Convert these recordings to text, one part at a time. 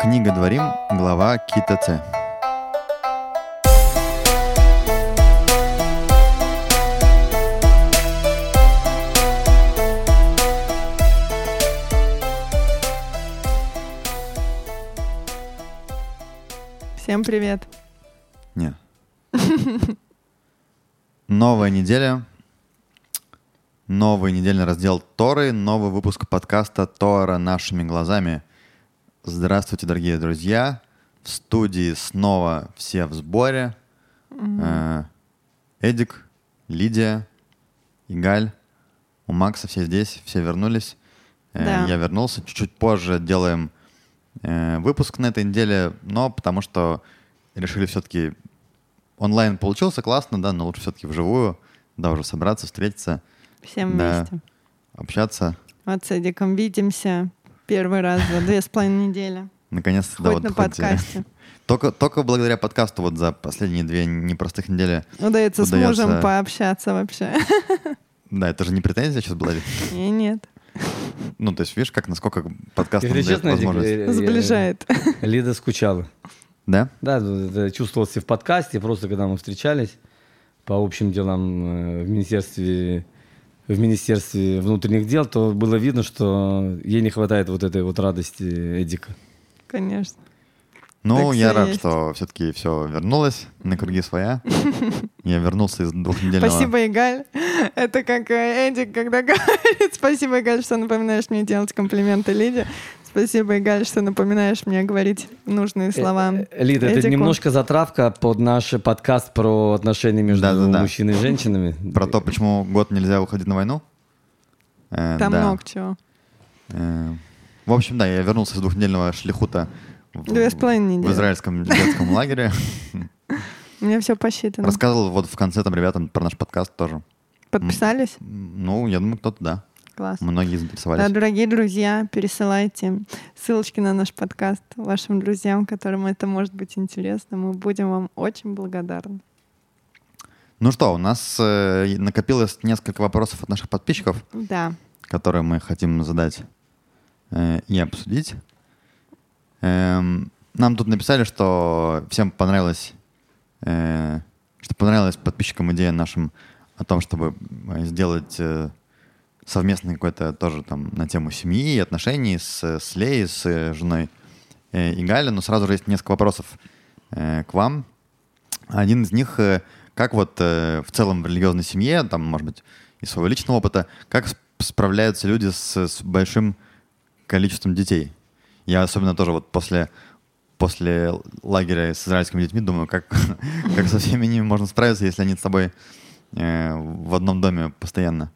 Книга Дворим, глава Кита Ц. Всем привет. Нет. Новая неделя. Новый недельный раздел Торы, новый выпуск подкаста Тора нашими глазами. Здравствуйте, дорогие друзья. В студии снова все в сборе. Э, Эдик, Лидия, Игаль, у Макса все здесь, все вернулись. Э, Да. Я вернулся. Чуть-чуть позже делаем э, выпуск на этой неделе, но потому что решили все-таки онлайн получился классно, да, но лучше все-таки вживую, да, уже собраться, встретиться, Всем Да. вместе. общаться. Вот с Эдиком видимся первый раз за две с половиной недели. Наконец-то, да, Хоть вот на хоть, подкасте. Только, только благодаря подкасту вот за последние две непростых недели. Удается с удается- мужем пообщаться вообще. Да, это же не претензия сейчас была. И нет. Ну, то есть, видишь, как насколько подкаст нам Если дает возможность. Сближает. Лида скучала. Да? Да, это чувствовалось и в подкасте, просто когда мы встречались по общим делам э, в министерстве в Министерстве внутренних дел, то было видно, что ей не хватает вот этой вот радости Эдика. Конечно. Ну, Так я рад, есть. что все-таки все вернулось на круги своя. Я вернулся из двухнедельного... Спасибо, Игаль. Это как э, Эдик, когда говорит, спасибо, Игаль, что напоминаешь мне делать комплименты Лиде. Спасибо, Игаль, что напоминаешь мне говорить нужные слова. Э, э, Лида, это немножко затравка под наш подкаст про отношения между Да-да-да. мужчиной и женщинами. Про то, почему год нельзя уходить на войну. Э, Там да. много чего. Э, В общем, да, я вернулся из двухнедельного шлихута в, с в израильском детском лагере. У меня все посчитано. Рассказывал вот в конце там ребятам про наш подкаст тоже. Подписались? Ну, я думаю, кто-то да. Класс. Многие Да, заинтересовались. дорогие друзья, пересылайте ссылочки на наш подкаст вашим друзьям, которым это может быть интересно. Мы будем вам очень благодарны. Ну что, у нас э, накопилось несколько вопросов от наших подписчиков, Да. которые мы хотим задать э, и обсудить. Эм, нам тут написали, что всем понравилось, э, что понравилась подписчикам идея нашим о том, чтобы э, сделать э, совместный какой-то тоже там на тему семьи и отношений с, с Леей, с э, женой э, Игаля. Но сразу же есть несколько вопросов э, к вам. Один из них, э, как вот э, в целом в религиозной семье, там, может быть, из своего личного опыта, как сп- справляются люди с, с большим количеством детей? Я особенно тоже вот после, после лагеря с израильскими детьми думаю, как, как со всеми ними можно справиться, если они с тобой э, в одном доме постоянно.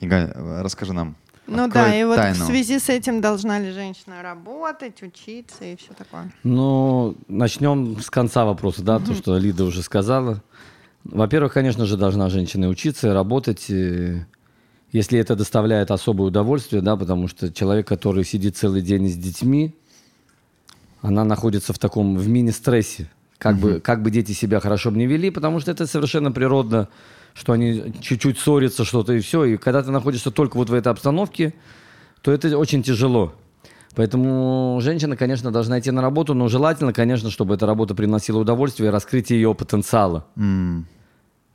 Игаль, э, расскажи нам. Ну Открой да, и вот тайну. в связи с этим должна ли женщина работать, учиться и все такое. Ну, начнем с конца вопроса, да, то, что Лида уже сказала. Во-первых, конечно же, должна женщина учиться, работать, если это доставляет особое удовольствие, да, потому что человек, который сидит целый день с детьми, она находится в таком, в мини-стрессе. Как, бы, как бы дети себя хорошо бы не вели, потому что это совершенно природно, что они чуть-чуть ссорятся, что-то и все. И когда ты находишься только вот в этой обстановке, то это очень тяжело. Поэтому женщина, конечно, должна идти на работу, но желательно, конечно, чтобы эта работа приносила удовольствие и раскрытие ее потенциала. М,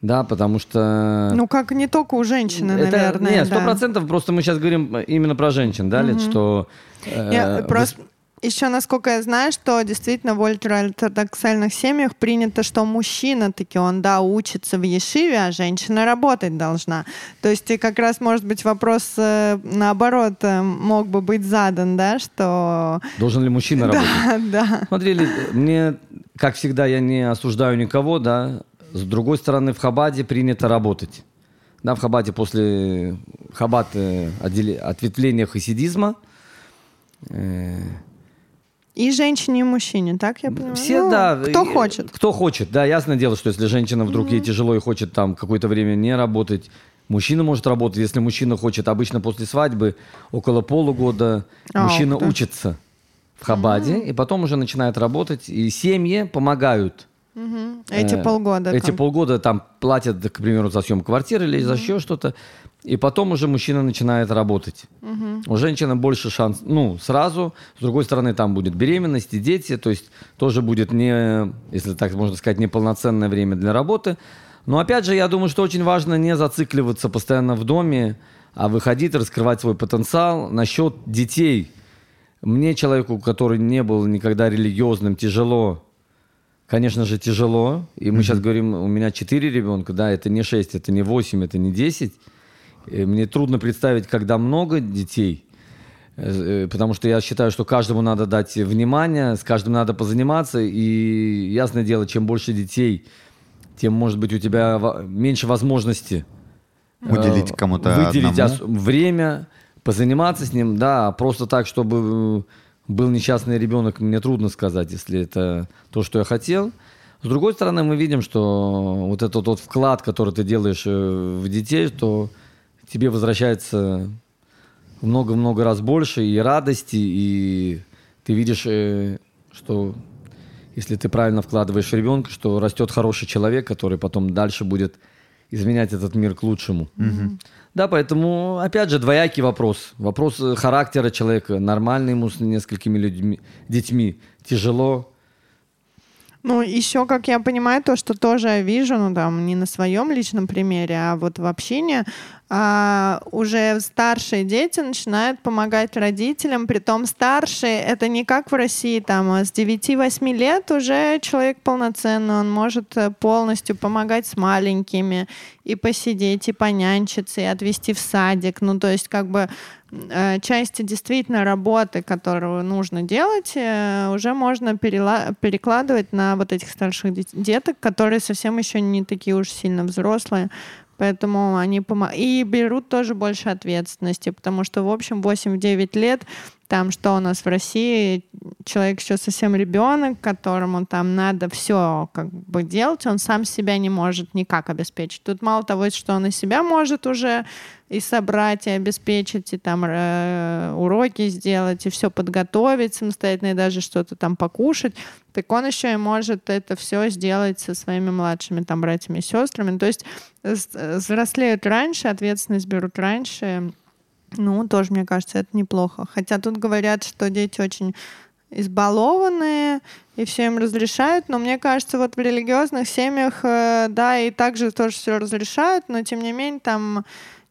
Да, потому что... Ну, как не только у женщины, это, наверное. Нет, сто да. процентов, просто мы сейчас говорим именно про женщин, да, Лид, что... э, Я просто еще, насколько я знаю, что действительно в ультраортодоксальных семьях принято, что мужчина таки он, да, учится в Ешиве, а женщина работать должна. То есть и как раз, может быть, вопрос э, наоборот э, мог бы быть задан, да, что... Должен ли мужчина работать? Да, да. Смотри, Лид, мне, как всегда, я не осуждаю никого, да. С другой стороны, в Хабаде принято работать. Да, в Хабаде после Хабад э, отделе- ответвления хасидизма э, И женщине, и мужчине, так я понимаю? Все, Ну, да. Кто хочет. Кто хочет, да. Ясное дело, что если женщина вдруг ей тяжело и хочет там какое-то время не работать, мужчина может работать. Если мужчина хочет, обычно после свадьбы, около полугода, А, мужчина ты. учится в Хабаде, и потом уже начинает работать. И семьи помогают Мгм. Эти Э, полгода. Эти там. полгода там платят, к примеру, за съемку квартиры или за еще что-то. И потом уже мужчина начинает работать. У женщины больше шанс, ну, сразу. С другой стороны, там будет беременность и дети. То есть тоже будет не, если так можно сказать, неполноценное время для работы. Но опять же, я думаю, что очень важно не зацикливаться постоянно в доме, а выходить, раскрывать свой потенциал. Насчет детей. Мне, человеку, который не был никогда религиозным, тяжело Конечно же, тяжело. И мы сейчас говорим, у меня 4 ребенка, да, это не 6, это не 8, это не 10. И мне трудно представить, когда много детей, э, э, потому что я считаю, что каждому надо дать внимание, с каждым надо позаниматься. И ясное дело, чем больше детей, тем, может быть, у тебя меньше возможности э, Уделить кому-то выделить одному. время, позаниматься с ним, да, просто так, чтобы э, был несчастный ребенок, мне трудно сказать, если это то, что я хотел. С другой стороны, мы видим, что вот этот вот вклад, который ты делаешь э, в детей, то тебе возвращается в много-много раз больше и радости, и ты видишь, э, что если ты правильно вкладываешь ребенка, что растет хороший человек, который потом дальше будет изменять этот мир к лучшему. Да, поэтому, опять же, двоякий вопрос. Вопрос э, характера человека. Нормально ему с несколькими людьми, детьми. Тяжело. Ну, еще, как я понимаю, то, что тоже я вижу, ну, там, не на своем личном примере, а вот в общине, а, уже старшие дети начинают помогать родителям, притом старшие, это не как в России, там, а с 9-8 лет уже человек полноценный, он может э, полностью помогать с маленькими, и посидеть, и понянчиться, и отвезти в садик, ну, то есть, как бы, э, части действительно работы, которую нужно делать, э, уже можно перекладывать на вот этих старших дет- деток, которые совсем еще не такие уж сильно взрослые. Поэтому они помо- и берут тоже больше ответственности, потому что, в общем, 8-9 лет, там, что у нас в России, человек еще совсем ребенок, которому там надо все как бы делать, он сам себя не может никак обеспечить. Тут мало того, что он и себя может уже и собрать, и обеспечить, и там э, уроки сделать, и все подготовить самостоятельно, и даже что-то там покушать, так он еще и может это все сделать со своими младшими там братьями и сестрами. То есть с- взрослеют раньше, ответственность берут раньше. Ну, тоже, мне кажется, это неплохо. Хотя тут говорят, что дети очень избалованные, и все им разрешают, но мне кажется, вот в религиозных семьях, э, да, и также тоже все разрешают, но тем не менее там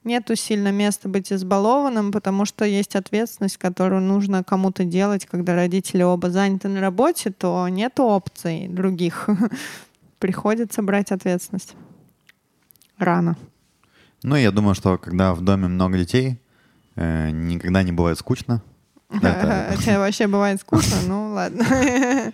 нету сильно места быть избалованным, потому что есть ответственность, которую нужно кому-то делать, когда родители оба заняты на работе, то нет опций других. Приходится брать ответственность. Рано. Ну, я думаю, что когда в доме много детей, э, никогда не бывает скучно. Тебе вообще бывает скучно? Ну, ладно.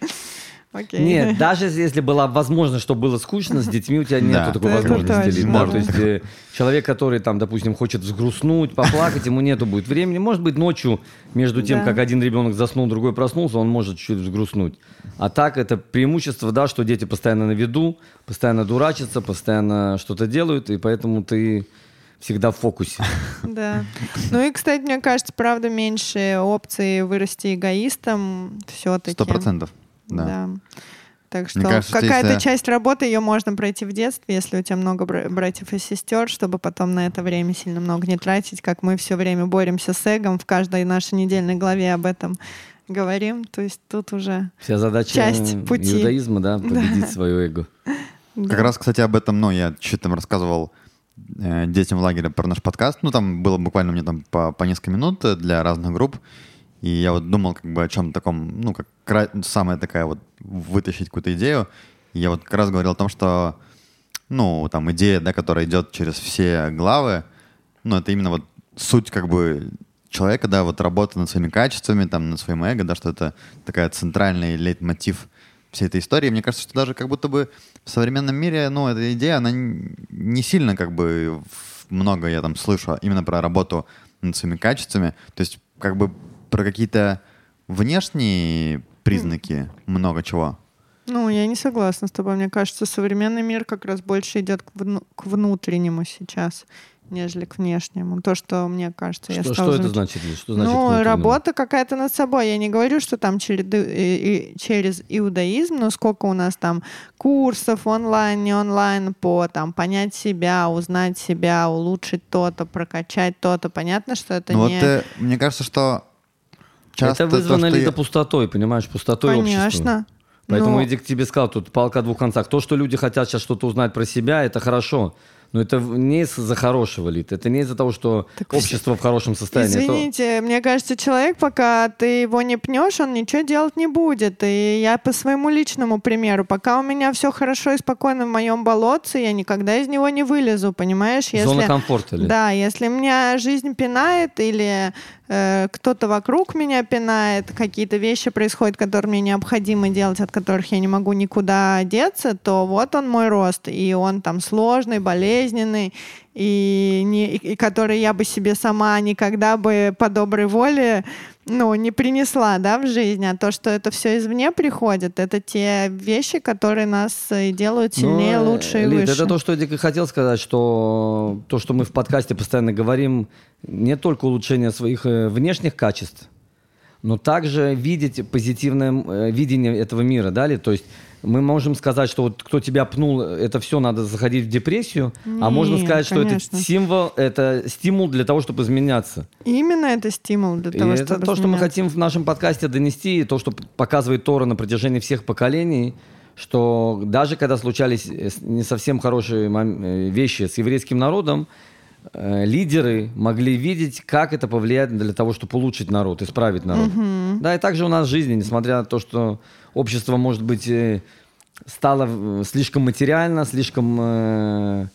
Окей. Нет, даже если была возможность, чтобы было скучно, с детьми у тебя нет Да. такой Это возможности. точно, Да, да. То есть э, человек, который там, допустим, хочет взгрустнуть, поплакать, ему нету будет времени. Может быть, ночью, между тем, Да. как один ребенок заснул, другой проснулся, он может чуть взгрустнуть. А так это преимущество, да, что дети постоянно на виду, постоянно дурачатся, постоянно что-то делают, и поэтому ты всегда в фокусе. Да. Ну и, кстати, мне кажется, правда, меньше опций вырасти эгоистом все-таки. Сто процентов. Да. Так что кажется, какая-то если- часть работы ее можно пройти в детстве, если у тебя много бра- братьев и сестер, чтобы потом на это время сильно много не тратить, как мы все время боремся с эгом, в каждой нашей недельной главе об этом говорим. То есть тут уже Вся задача Часть пути. иудаизма, да, победить свое эго. Как раз, кстати, об этом, ну, я чуть там рассказывал детям в лагере про наш подкаст. Ну, там было буквально мне там по, по несколько минут э, для разных групп. И я вот думал как бы о чем таком, ну, как самая такая вот вытащить какую-то идею. И я вот как раз говорил о том, что, ну, там идея, да, которая идет через все главы, ну, это именно вот суть как бы человека, да, вот работа над своими качествами, там, над своим эго, да, что это такая центральный лейтмотив всей этой истории. Мне кажется, что даже как будто бы в современном мире, ну, эта идея, она не сильно как бы много я там слышу именно про работу над своими качествами. То есть как бы про какие-то внешние признаки много чего. Ну, я не согласна с тобой. Мне кажется, современный мир как раз больше идет к, вну- к внутреннему сейчас. Нежели к внешнему. То, что мне кажется, я Что, стала что это значит? Что значит ну, работа какая-то над собой. Я не говорю, что там через, и- и- через иудаизм, но сколько у нас там курсов онлайн, не онлайн, по там понять себя, узнать себя, улучшить то-то, прокачать то-то. Понятно, что это Ну вот не... э, мне кажется, что часто это вызвано то, ли я- пустотой, понимаешь, пустотой общества. Конечно. Поэтому Ну, Эдик тебе сказал, тут палка о двух концах. То, что люди хотят сейчас что-то узнать про себя, это хорошо. Но это не из-за хорошего, Лид. Это не из-за того, что Так общество в хорошем состоянии. Это- Извините, мне кажется, человек, пока ты его не пнешь, он ничего делать не будет. И я по своему личному примеру, пока у меня все хорошо и спокойно в моем болотце, я никогда из него не вылезу, понимаешь? Зона комфорта, Лид. Да, если меня жизнь пинает или э, кто-то вокруг меня пинает, какие-то вещи происходят, которые мне необходимо делать, от которых я не могу никуда деться, то вот он мой рост, и он там сложный, болезненный, и, не, и который я бы себе сама никогда бы по доброй воле ну, не принесла, да, в жизнь, а то, что это все извне приходит, это те вещи, которые нас и делают сильнее, Ну, лучше и Лид, выше. Это то, что и хотел сказать, что то, что мы в подкасте постоянно говорим, не только улучшение своих э, внешних качеств, но также видеть позитивное э, видение этого мира, да, Лид? То есть мы можем сказать, что вот кто тебя пнул, это все надо заходить в депрессию, а можно сказать, что конечно. это символ, это стимул для того, чтобы изменяться. Именно это стимул для И того, это чтобы то, что мы изменяться. хотим в нашем подкасте донести, и то, что показывает Тора на протяжении всех поколений, что даже когда случались э, не совсем хорошие э, вещи с еврейским народом, э, лидеры могли видеть, как это повлияет для того, чтобы улучшить народ, исправить народ. Да, и также у нас в жизни, несмотря на то, что общество, может быть, э, стало э, слишком материально, слишком... э,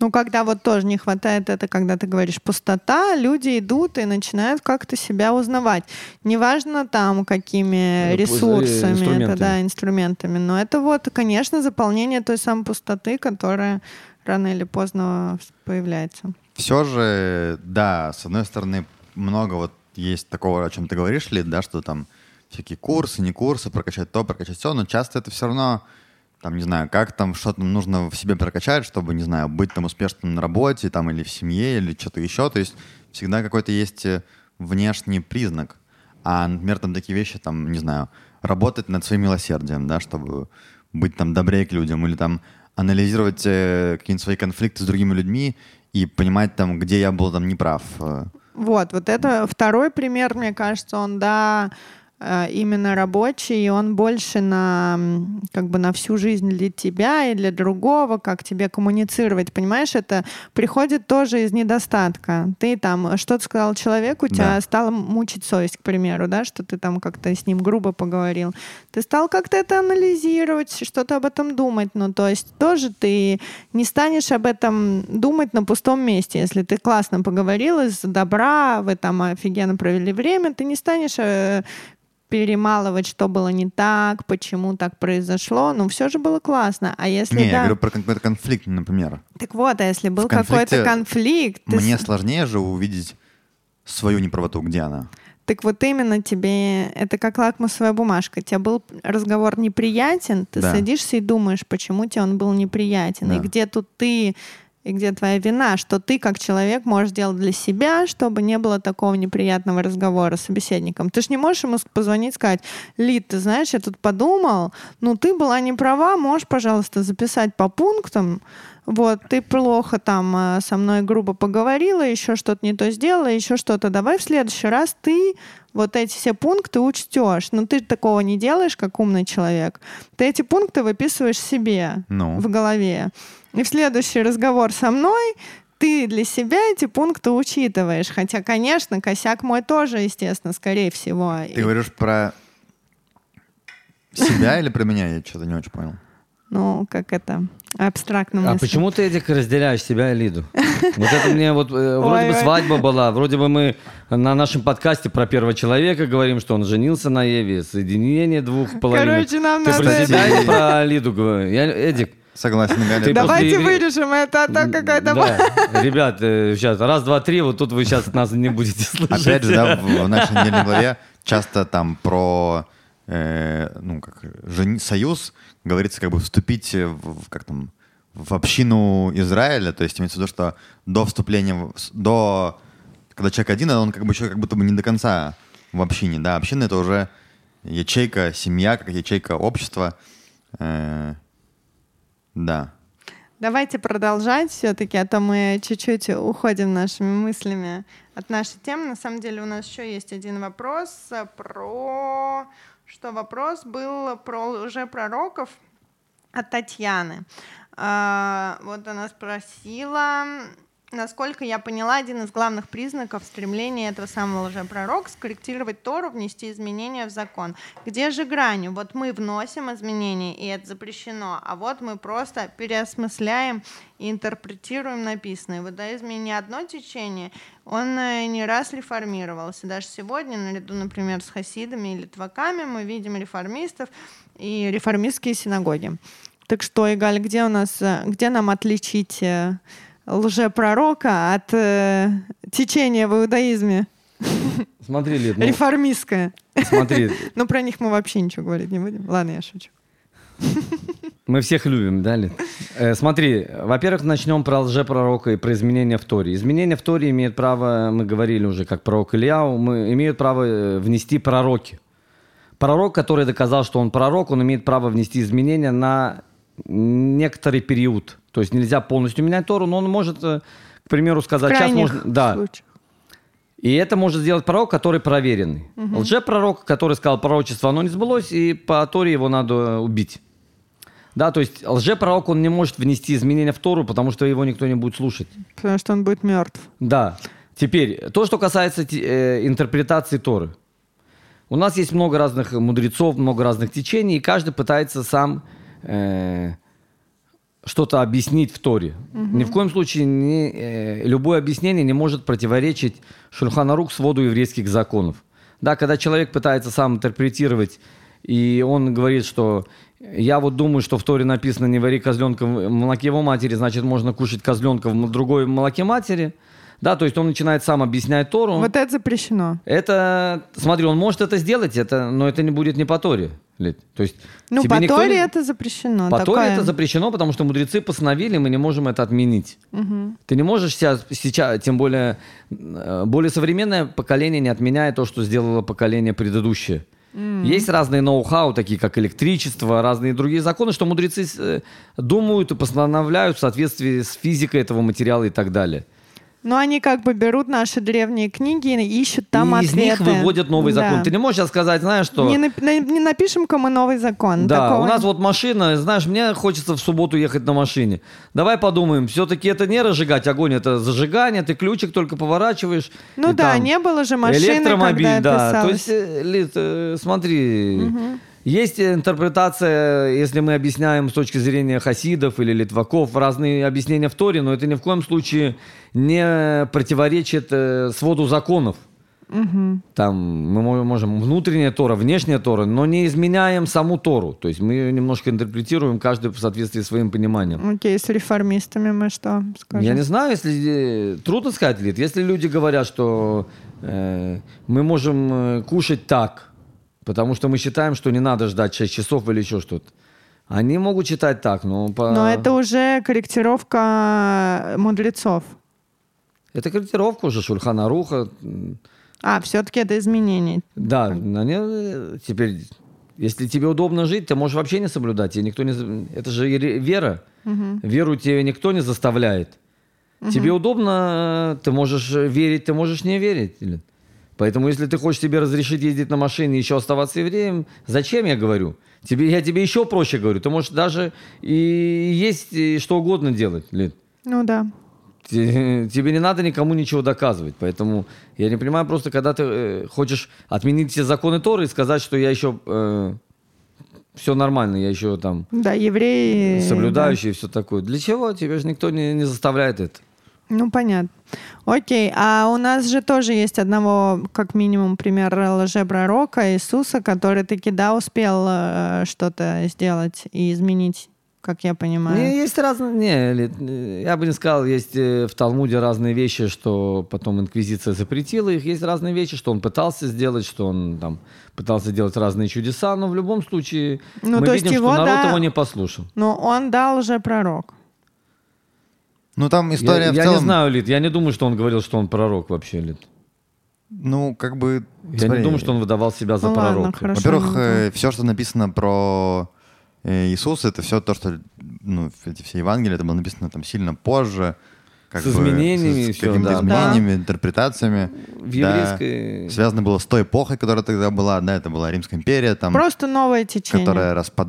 Ну, когда вот тоже не хватает это, когда ты говоришь пустота, люди идут и начинают как-то себя узнавать. Неважно там, какими ресурсами, это, инструментами. да, инструментами. Но это вот, конечно, заполнение той самой пустоты, которая рано или поздно появляется. Все же, да, с одной стороны, много вот есть такого, о чем ты говоришь, Лид, да, что там всякие курсы, не курсы, прокачать то, прокачать все, но часто это все равно, там, не знаю, как там что-то нужно в себе прокачать, чтобы, не знаю, быть там успешным на работе, там, или в семье, или что-то еще, то есть всегда какой-то есть э, внешний признак. А, например, там такие вещи, там, не знаю, работать над своим милосердием, да, чтобы быть там добрее к людям, или там анализировать э, какие-нибудь свои конфликты с другими людьми и понимать там, где я был там неправ. э. Вот, вот это второй пример, мне кажется, он, да, именно рабочий, и он больше на, как бы на всю жизнь для тебя и для другого, как тебе коммуницировать, понимаешь, это приходит тоже из недостатка. Ты там что-то сказал человеку, тебя Да. стала мучить совесть, к примеру, да, что ты там как-то с ним грубо поговорил. Ты стал как-то это анализировать, что-то об этом думать, ну, то есть тоже ты не станешь об этом думать на пустом месте. Если ты классно поговорил из добра, вы там офигенно провели время, ты не станешь э, перемалывать, что было не так, почему так произошло. Ну, все же было классно. А если Не, да... я говорю про какой-то конфликт, например. Так вот, а если был какой-то конфликт, ты Мне с- сложнее же увидеть свою неправоту, где она. Так вот именно тебе, это как лакмусовая бумажка. Тебе был разговор неприятен, ты Да. садишься и думаешь, почему тебе он был неприятен, и Да. где тут ты, и где твоя вина, что ты как человек можешь сделать для себя, чтобы не было такого неприятного разговора с собеседником. Ты ж не можешь ему позвонить и сказать, Лид, ты знаешь, я тут подумал, ну ты была не права, можешь, пожалуйста, записать по пунктам, вот, ты плохо там э, со мной грубо поговорила, еще что-то не то сделала, еще что-то. Давай в следующий раз ты вот эти все пункты учтешь. Но ты такого не делаешь, как умный человек. Ты эти пункты выписываешь себе Ну. в голове. И в следующий разговор со мной ты для себя эти пункты учитываешь. Хотя, конечно, косяк мой тоже, естественно, скорее всего. Ты И- говоришь про себя или про меня? Я что-то не очень понял. Ну, как это, абстрактно А почему ты, Эдик, разделяешь себя и Лиду? Вот это мне вот э, вроде бы свадьба была, вроде бы мы на нашем подкасте про первого человека говорим, что он женился на Еве, соединение двух половин. Короче, нам Ты надо про себя про Лиду говоришь? Я, Эдик, Согласен, Галя. Давайте просто вырежем это, а то какая-то... да. Ребят, сейчас раз, два, три, вот тут вы сейчас нас не будете слышать. Опять же, да, в, в нашей недельной главе часто там про э, ну, как, жени- союз говорится как бы вступить в, как там, в общину Израиля, то есть имеется в виду, что до вступления, до, когда человек один, он как бы еще как будто бы не до конца в общине, да, община это уже ячейка, семья, как ячейка общества, Э, да. Давайте продолжать все-таки, а то мы чуть-чуть уходим нашими мыслями от нашей темы. На самом деле у нас еще есть один вопрос э, про... Что вопрос был про лжепророков от Татьяны. А, Вот она спросила, насколько я поняла, один из главных признаков стремления этого самого лжепророка скорректировать Тору, внести изменения в закон. Где же грань? Вот мы вносим изменения, и это запрещено, а вот мы просто переосмысляем и интерпретируем написанное. В иудаизме не одно течение, он э, не раз реформировался. Даже сегодня, наряду, например, с хасидами и литваками, мы видим реформистов и реформистские синагоги. Так что, Игаль, где у нас, э, где нам отличить э, лжепророка от э, течения в иудаизме Смотри, Лид, ну, реформистское? смотри, Ну, про них мы вообще ничего говорить не будем. Ладно, я шучу. Мы всех любим, да, Лид? Э, смотри, во-первых, начнем про лжепророка и про изменения в Торе. Изменения в Торе имеют право, мы говорили уже, как пророк Ильяу, мы, имеют право э, внести пророки. Пророк, который доказал, что он пророк, он имеет право внести изменения на некоторый период. То есть нельзя полностью менять Тору, но он может, э, к примеру, сказать, сейчас можно... Да, случаях. и это может сделать пророк, который проверенный. Лжепророк, который сказал пророчество, оно не сбылось, и по Торе его надо убить. Да, то есть лжепророк, он не может внести изменения в Тору, потому что его никто не будет слушать. Потому что он будет мертв. Да. Теперь, то, что касается э, интерпретации Торы. У нас есть много разных мудрецов, много разных течений, и каждый пытается сам э, что-то объяснить в Торе. Ни в коем случае не, э, любое объяснение не может противоречить Шульханарук своду еврейских законов. Да, когда человек пытается сам интерпретировать, и он говорит, что я вот думаю, что в Торе написано «не вари козленка в молоке его матери», значит, можно кушать козленка в другой молоке матери. Да, то есть он начинает сам объяснять Тору. Вот это запрещено. Это, смотри, он может это сделать, это, но это не будет не по Торе. Лид. То есть Ну, по никто Торе это запрещено. по Торе Такое- это запрещено, потому что мудрецы постановили, мы не можем это отменить. Ты не можешь сейчас, сейчас, тем более, э, более современное поколение не отменяет то, что сделало поколение предыдущее. Есть разные ноу-хау, такие как электричество, разные другие законы, что мудрецы э, думают и постановляют в соответствии с физикой этого материала и так далее. Но они как бы берут наши древние книги и ищут там и из ответы. них выводят новый Да. закон. Ты не можешь сейчас сказать, знаешь, что... Не, нап- на- не напишем-ка мы новый закон. Да, Такого у нас вот машина, знаешь, мне хочется в субботу ехать на машине. Давай подумаем, все-таки это не разжигать огонь, это зажигание, ты ключик только поворачиваешь. Ну да, там не было же машины, Электромобиль, когда да. То есть, э, Лид, э, смотри, есть интерпретация, если мы объясняем с точки зрения хасидов или литваков, разные объяснения в Торе, но это ни в коем случае не противоречит э, своду законов. Там мы мо- можем внутренняя Тора, внешняя Тора, но не изменяем саму Тору. То есть мы ее немножко интерпретируем, каждый в соответствии с своим пониманием. Окей, с реформистами мы что скажем? Я не знаю, если э, трудно сказать, Лид, если люди говорят, что э, мы можем э, кушать так, потому что мы считаем, что не надо ждать 6 часов или еще что-то. Они могут считать так, но по... Но это уже корректировка мудрецов. это корректировка уже Шульхана Руха. А, все-таки это изменение. Да, они, э, теперь, если тебе удобно жить, ты можешь вообще не соблюдать. Тебе никто не... Это же и вера. Веру тебе никто не заставляет. Тебе удобно, э, ты можешь верить, ты можешь не верить. Поэтому, если ты хочешь себе разрешить ездить на машине и еще оставаться евреем, зачем я говорю? Тебе, я тебе еще проще говорю. Ты можешь даже и есть и что угодно делать, Лид. Ну да. Те- Тебе не надо никому ничего доказывать. Поэтому я не понимаю просто, когда ты э, хочешь отменить все законы Торы и сказать, что я еще все нормально, я еще там Да, евреи... соблюдающий и все такое. Для чего? Тебе же никто не, не заставляет это. да. Ну, понятно. Окей, а у нас же тоже есть одного, как минимум, пример лжепророка Иисуса, который таки, да, успел э, что-то сделать и изменить, как я понимаю. Не, есть разные, не, э, я бы не сказал, есть э, в Талмуде разные вещи, что потом инквизиция запретила их, есть разные вещи, что он пытался сделать, что он там пытался делать разные чудеса, но в любом случае Ну, мы видим, что народ да, его не послушал. Но он дал лжепророк. Ну, там история я в я целом... не знаю, Лид, я не думаю, что он говорил, что он пророк вообще, Лид. Ну, как бы... Я смотри, не думаю, что он выдавал себя за Ну ладно, пророка. хорошо. Во-первых, не буду. все, что написано про э, Иисуса, это все то, что, ну, эти все Евангелия, это было написано там сильно позже. Как С изменениями с, и с всё, какими-то да. изменениями, интерпретациями. В Да. еврейской... Связано было с той эпохой, которая тогда была, да, это была Римская империя, там, Просто новое течение. которая распад.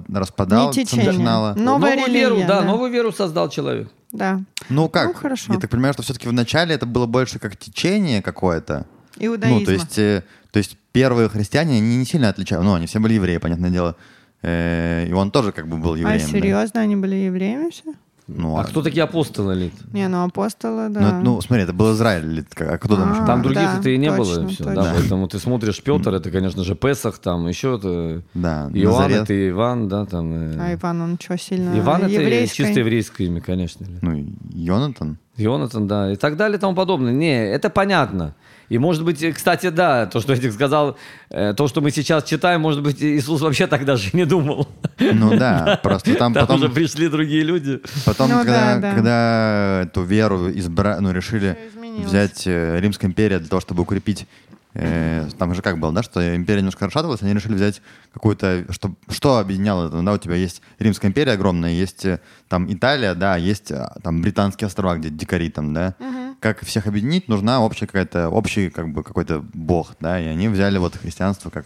Но- Новая новую религия, веру, да, да. новую веру создал человек. Да. Ну как? Ну, хорошо. Я так понимаю, что все-таки в начале это было больше как течение какое-то. Иудаизма. Ну, то есть, э, то есть первые христиане, они не сильно отличаются. Ну, они все были евреи, понятное дело. Э, и он тоже как бы был а евреем. да. серьезно, они были евреями все? Ну, А кто такие апостолы, Лид? Не, ну апостолы, да. Ну, это- ну, смотри, это был Израиль. как- А кто там А, еще? Там был? других да, это и не точно, было. Все, да, поэтому ты смотришь Петр, это, конечно же, Песах, там еще это Да, Иоанн, Назарет. это Иван, да, там. э, А Иван, он что, сильно Иван это чисто еврейское имя, конечно. Лид. Ну, и Йонатан. Йонатан, да, и так далее и тому подобное. Не, это понятно. И может быть, э, кстати, да, то, что Эдик сказал, э, то, что мы сейчас читаем, может быть, Иисус вообще так даже не думал. Ну да, просто там Там потом, уже пришли другие люди. потом Ну когда, да, да. когда эту веру избра... ну, решили взять э, Римская империя для того, чтобы укрепить там же как было, да, что империя немножко расшатывалась, они решили взять какую-то, что, что объединяло это, да, у тебя есть Римская империя огромная, есть там Италия, да, есть там британские острова, где дикари там, да, как всех объединить, нужна общая какая-то, общий как бы какой-то бог, да, и они взяли вот христианство как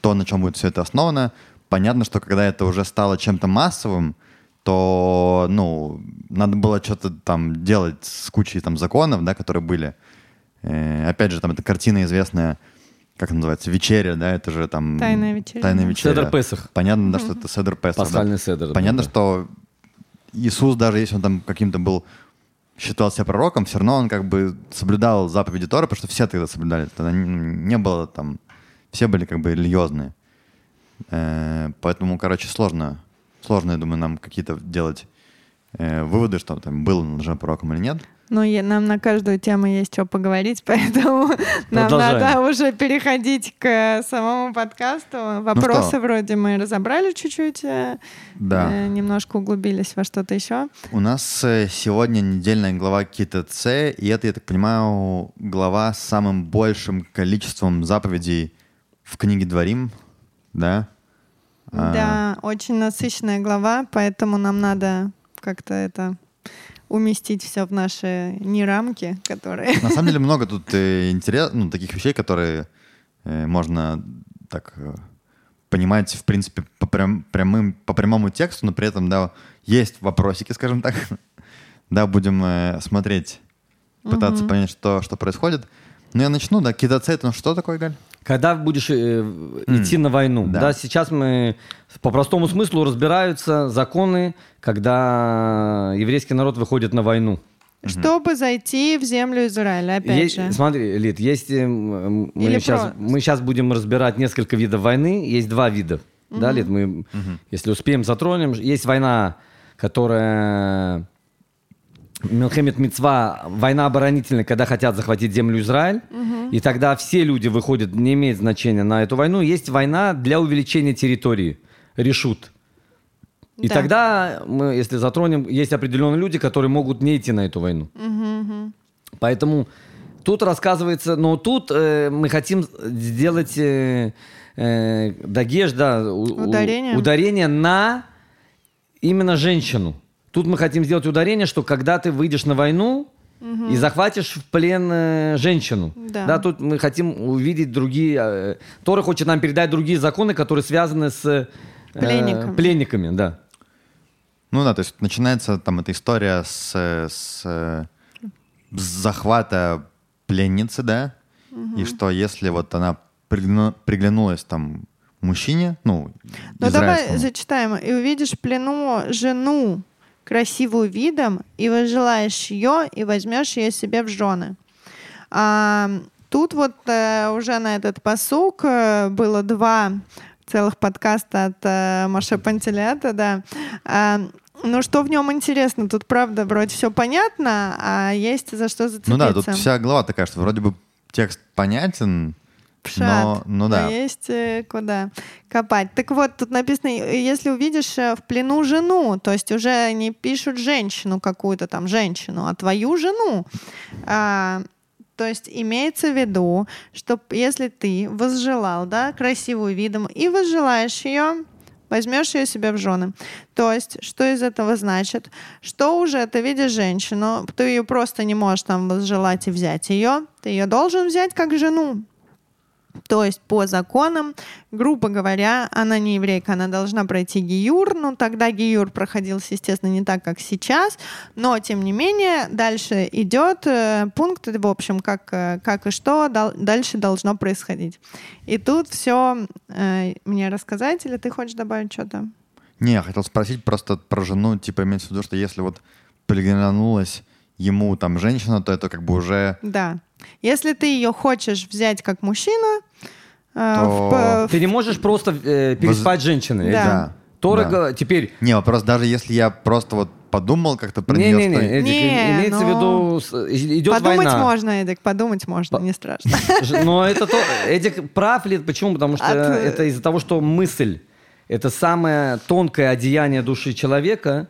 то, на чем будет все это основано. Понятно, что когда это уже стало чем-то массовым, то, ну, надо было что-то там делать с кучей там законов, да, которые были. Э, опять же, там эта картина известная, как она называется, вечеря, да, это же там... Тайная вечеря, Тайная вечеря. Седр Песах. Понятно, да, что это Седр Песах. да. Пасхальный седр. да, Понятно, да. что Иисус, даже если он там каким-то был, считал себя пророком, все равно он как бы соблюдал заповеди Тора, потому что все тогда соблюдали. Тогда не, было там... Все были как бы религиозные. Э, поэтому, короче, сложно. Сложно, я думаю, нам какие-то делать э, выводы, что там был он лжепророком или нет. Ну, е- нам на каждую тему есть что поговорить, поэтому нам надо уже переходить к самому подкасту. Вопросы что? вроде мы разобрали чуть-чуть, э, Да. э, немножко углубились во что-то еще. У нас э, сегодня недельная глава КТЦ, и это, я так понимаю, глава с самым большим количеством заповедей в книге Дворим, да? А, Да, очень насыщенная глава, поэтому нам надо как-то это уместить все в наши не рамки, которые... На самом деле много тут э, интерес, ну, таких вещей, которые э, можно так э, понимать, в принципе, по, прям- прямым, по прямому тексту, но при этом, да, есть вопросики, скажем так. да, будем э, смотреть, пытаться понять, что, что происходит. Ну, я начну, да, это, ну, что такое, Галь? Когда будешь э, идти на войну, да. да. сейчас мы по простому смыслу разбираются законы, когда еврейский народ выходит на войну. Чтобы зайти в землю Израиля, опять Есть- же. Смотри, Лид, есть э, мы Или сейчас, про- мы сейчас будем разбирать несколько видов войны. Есть два вида. Да, Лид, мы, если успеем, затронем. Есть война, которая Милхемет Мицва, война оборонительная, когда хотят захватить землю Израиль, и тогда все люди выходят, не имеет значения на эту войну. Есть война для увеличения территории, решут. И Да. тогда мы, если затронем, есть определенные люди, которые могут не идти на эту войну. Поэтому тут рассказывается, но тут э, мы хотим сделать э, э, дагеш, да, у- у- Ударение. ударение на именно женщину. Тут мы хотим сделать ударение, что когда ты выйдешь на войну и захватишь в плен э, женщину, Да. тут мы хотим увидеть другие. Э, Тора хочет нам передать другие законы, которые связаны с э, Пленниками. пленниками, да. Ну да, то есть начинается там эта история с, э, с, э, с захвата пленницы, да, и что если вот она пригляну- приглянулась там мужчине, ну, Ну давай зачитаем. «И увидишь плену жену, красивую видом, и возжелаешь ее, и возьмешь ее себе в жены». А, тут вот э, уже на этот посук э, было два целых подкаста от э, Маше Пантелята, да. А, ну что в нем интересно? Тут правда вроде все понятно, а есть за что зацепиться. Ну да, тут вся глава такая, что вроде бы текст понятен, Пшат. Но, ну да. Есть э, куда копать. Так вот, тут написано, если увидишь э, в плену жену, то есть уже не пишут женщину какую-то там женщину, а твою жену. А, то есть имеется в виду, что если ты возжелал, да, красивую видом и возжелаешь ее, возьмешь ее себе в жены. То есть, что из этого значит? Что уже ты видишь женщину, ты ее просто не можешь там возжелать и взять ее, ты ее должен взять как жену. То есть по законам, грубо говоря, она не еврейка, она должна пройти гиюр. Ну, тогда гиюр проходился, естественно, не так, как сейчас. Но, тем не менее, дальше идет э, пункт, в общем, как, э, как и что дал, дальше должно происходить. И тут все э, мне рассказать, или ты хочешь добавить что-то? Не, я хотел спросить просто про жену, типа имеется в виду, что если вот приглянулась ему там женщина, то это как бы уже... Да. Если ты ее хочешь взять как мужчина, э, То- в- Ты не можешь просто э, переспать с женщиной. Да. Да. Тора да. теперь... Не, вопрос, даже если я просто вот подумал как-то про нее, Не-не-не, что... Эдик, Не, имеется в ну, виду, идет подумать война. можно, Эдик, подумать можно, не страшно. Но это то, Эдик прав ли? Почему? Потому что От- это из-за того, что мысль это самое тонкое одеяние души человека,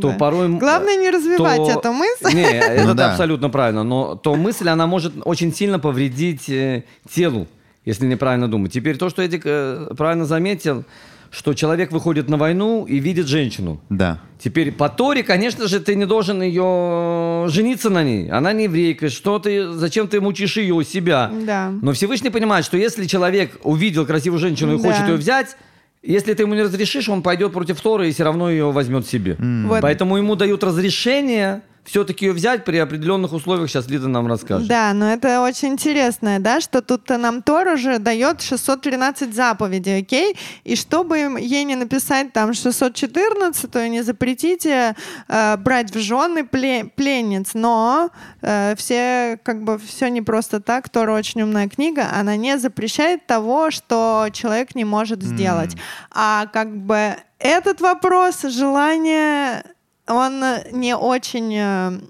то Да. порой... Главное не развивать то- эту мысль. Не, это Ну да. абсолютно правильно. Но то мысль, она может очень сильно повредить э, телу, если неправильно думать. Теперь то, что Эдик э, правильно заметил, что человек выходит на войну и видит женщину. Да. Теперь по Торе, конечно же, ты не должен ее жениться на ней. Она не еврейка. Что ты, зачем ты мучишь ее у себя? Да. Но Всевышний понимает, что если человек увидел красивую женщину и Да. хочет ее взять, если ты ему не разрешишь, он пойдет против Торы и все равно ее возьмет себе. Вот. Поэтому ему дают разрешение все-таки ее взять при определенных условиях. Сейчас Лида нам расскажет. Да, но это очень интересно, да, что тут нам Тор уже дает 613 заповедей, окей? И чтобы ей не написать там 614, то не запретите э, брать в жены пле- пленниц, но э, все, как бы, все не просто так, Тора очень умная книга, она не запрещает того, что человек не может сделать. А как бы этот вопрос, желание, он не очень э,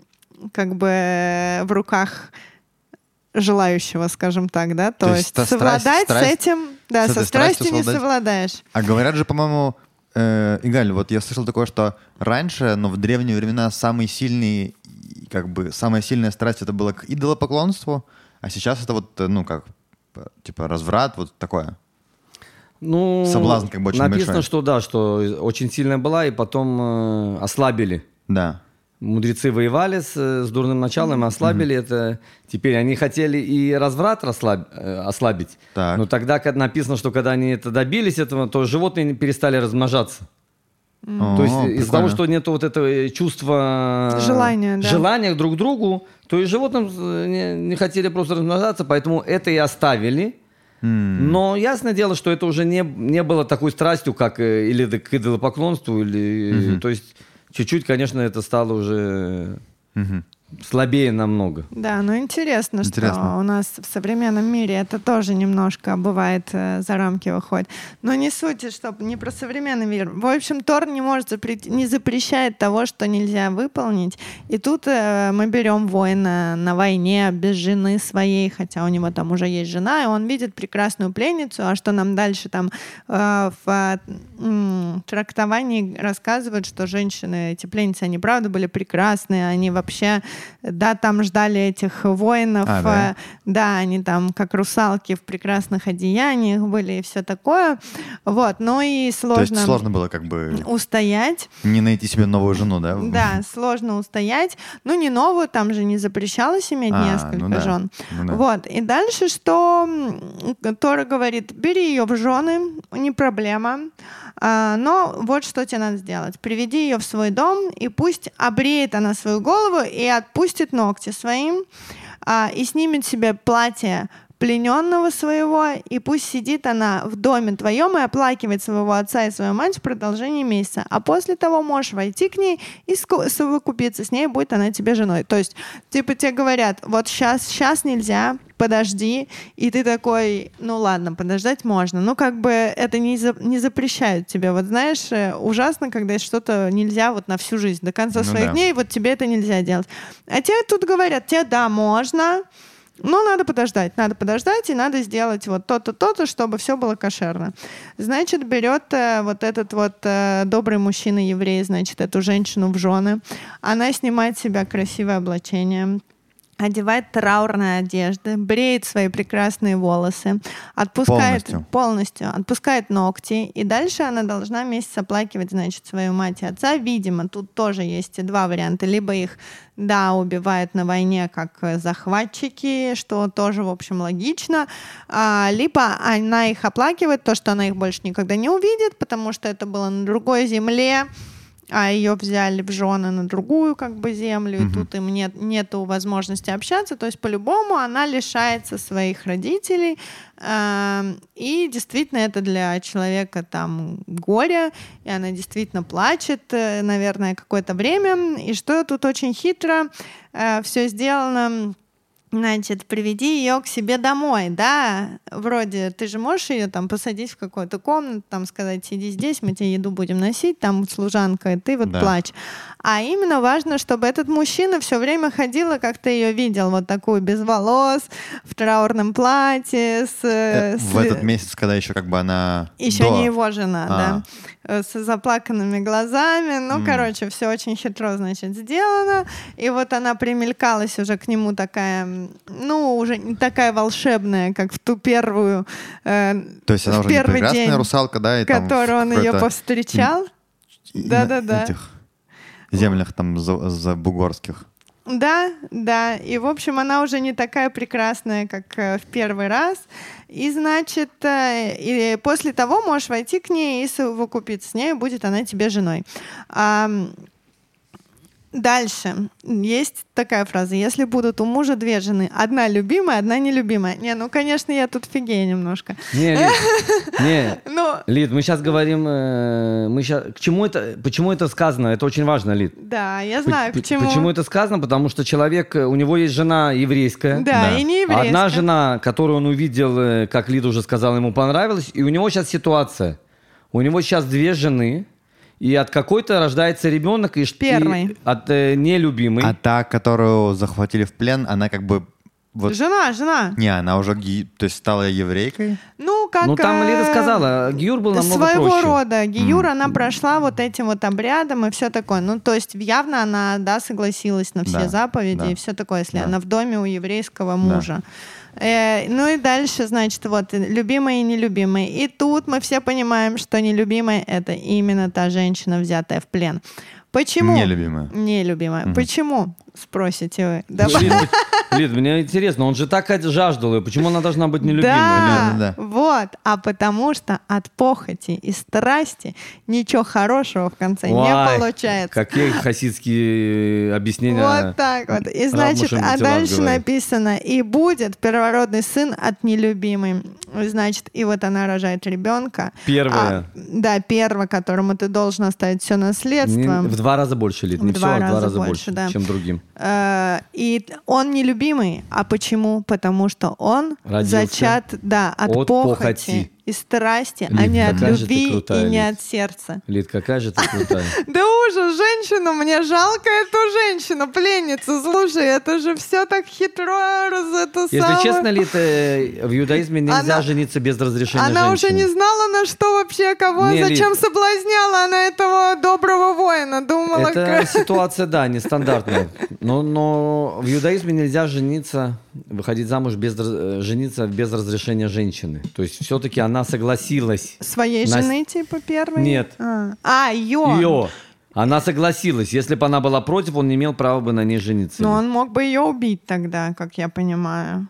как бы э, в руках желающего, скажем так, да, то, То есть совладать страсть- с этим, да, с со страстью страстью не совладаешь. А говорят же, по-моему, э, Игаль, вот я слышал такое, что раньше, но в древние времена самый сильный, как бы самая сильная страсть это было к идолопоклонству, а сейчас это вот, э, ну как, э, типа разврат, вот такое. Ну, Соблазн как бы очень Написано, большой. что да, что очень сильная была, и потом э, ослабили. Да. Мудрецы воевали с, э, с дурным началом, и ослабили это. Теперь они хотели и разврат расслаб- э, ослабить. Так. Но тогда как написано, что когда они это добились этого, то животные перестали размножаться. О, То есть из-за прикольно. того, что нет вот этого чувства... Желания, да. Желания друг к другу, то и животным э, не, не хотели просто размножаться, поэтому это и оставили. Но ясное дело, что это уже не, не было такой страстью, как э, или к идолопоклонству, или... То есть чуть-чуть, конечно, это стало уже мгм. Слабее намного. Да, ну интересно, Интересно. что у нас в современном мире это тоже немножко бывает э, за рамки выходит. Но не суть, что не про современный мир. В общем, Тор не может запре- не запрещает того, что нельзя выполнить. И тут э, мы берем воина на войне без жены своей, хотя у него там уже есть жена, и он видит прекрасную пленницу. А что нам дальше там э, в э, м, трактовании рассказывают, что женщины, эти пленницы, они правда были прекрасные, они вообще, да, там ждали этих воинов, А, да? э, да, они там как русалки в прекрасных одеяниях были и все такое. Вот, ну и То сложно, есть сложно было как бы устоять. не найти себе новую жену, да? Да, сложно устоять. Ну, не новую, там же не запрещалось иметь А, несколько ну да. жен. Ну да. Вот. И дальше что Тора говорит, бери ее в жены, не проблема. А, но вот что тебе надо сделать. Приведи ее в свой дом, и пусть обреет она свою голову и отпустит ногти своим, а, и снимет себе платье плененного своего, и пусть сидит она в доме твоем и оплакивает своего отца и свою мать в продолжении месяца. А после того можешь войти к ней и совокупиться с ней, будет она тебе женой. То есть, типа, тебе говорят, вот сейчас, сейчас нельзя, подожди, и ты такой, ну ладно, подождать можно. Ну, как бы это не, за- не запрещают тебе. Вот знаешь, э, ужасно, когда что-то нельзя вот на всю жизнь, до конца Ну своих да. дней, вот тебе это нельзя делать. А тебе тут говорят, тебе да, можно, Ну, надо подождать, надо подождать, и надо сделать вот то-то, то-то, чтобы все было кошерно. Значит, берет э, вот этот вот э, добрый мужчина-еврей, значит, эту женщину в жены. Она снимает с себя красивое облачение, одевает траурные одежды, бреет свои прекрасные волосы, отпускает Полностью. полностью, отпускает ногти, и дальше она должна месяц оплакивать, значит, свою мать и отца. Видимо, тут тоже есть два варианта. Либо их, да, убивают на войне как э, захватчики, что тоже, в общем, логично, а, либо она их оплакивает, то, что она их больше никогда не увидит, потому что это было на другой земле, а ее взяли в жены на другую как бы землю, и тут им нет нету возможности общаться, то есть по-любому она лишается своих родителей, эм, и действительно это для человека там горе, и она действительно плачет, э, наверное, какое-то время, и что тут очень хитро все сделано. Значит, приведи ее к себе домой, да, вроде ты же можешь ее там посадить в какую-то комнату, там сказать, сиди здесь, мы тебе еду будем носить, там служанка, и ты вот Да. плачь. А именно важно, чтобы этот мужчина все время ходила, как ты ее видел, вот такую без волос, в траурном платье, с... Э, с В этот месяц, когда еще как бы она... еще до- не его жена, А. да. Э, С заплаканными глазами. Ну, М. короче, все очень хитро, значит, сделано. И вот она примелькалась уже к нему такая, ну, уже не такая волшебная, как в ту первую, э, То есть она уже не прекрасная день, русалка, да? И которую он ее повстречал. Да-да-да. этих землях там за, за бугорских. Да, да. И, в общем, она уже не такая прекрасная, как э, в первый раз. И, значит, э, и после того можешь войти к ней и совокупиться с ней, будет она тебе женой. Ам, Дальше есть такая фраза. Если будут у мужа две жены, одна любимая, одна нелюбимая. Не, ну, конечно, я тут фигея немножко. Не, Лид, не, Ну, Лид, мы сейчас говорим, э, мы щас, к чему это, почему это сказано? Это очень важно, Лид. да, я знаю, п- почему. Почему это сказано? Потому что человек, э, у него есть жена еврейская. Да, Да. и не еврейская. Одна жена, которую он увидел, э, как Лида уже сказала, ему понравилась, и у него сейчас ситуация. У него сейчас две жены, и от какой-то рождается ребенок, и Первой. от э, нелюбимой. А та, которую захватили в плен, она как бы... Вот, Жена, жена. не, она уже ги- то есть стала еврейкой. Ну, как... ну там Лида э, сказала, Гиюр был намного своего проще. рода Гиюр, она прошла вот этим вот обрядом и все такое. Ну, то есть явно она, да, согласилась на все Да, заповеди да. и все такое, если Да. она в доме у еврейского мужа. Э, ну и дальше, значит, вот любимая и нелюбимая. И тут мы все понимаем, что нелюбимая это именно та женщина, взятая в плен. Почему? Нелюбимая. Нелюбимая. Почему? Спросите вы. Да, Лид, Лид, мне интересно, он же так жаждал ее, почему она должна быть нелюбимой? Да, Да, да, вот. А потому что от похоти и страсти ничего хорошего в конце не получается. Какие хасидские объяснения. Вот так вот. И значит, а дальше говорит. написано, и будет первородный сын от нелюбимой. Значит, и вот она рожает ребенка. Первая. А, да, первого, которому ты должен оставить все Не- наследство. в два раза больше, Лид, не В все, два а в два раза больше, больше, да. чем другим. Э, И он нелюбимый. А почему? Потому что он Родился зачат, да, от, от похоти, похоти. И страсти, а Лид, не от любви крутая, и не Лид. от сердца. Лид, какая же ты крутая. Да ужас, женщину, мне жалко эту женщину, пленницу. Слушай, это же все так хитро, раз это Если честно, Лид, э, в иудаизме нельзя жениться без разрешения Она уже не знала, на что вообще, кого, зачем соблазняла она этого доброго воина. Думала, Это ситуация, да, нестандартная. Но, но в иудаизме нельзя жениться, выходить замуж без э, жениться без разрешения женщины. То есть все-таки она согласилась. своей Нас- жены, типа, первой? Нет. А, а ее. Ее. Она согласилась. Если бы она была против, он не имел права бы на ней жениться. Но он мог бы ее убить тогда, как я понимаю.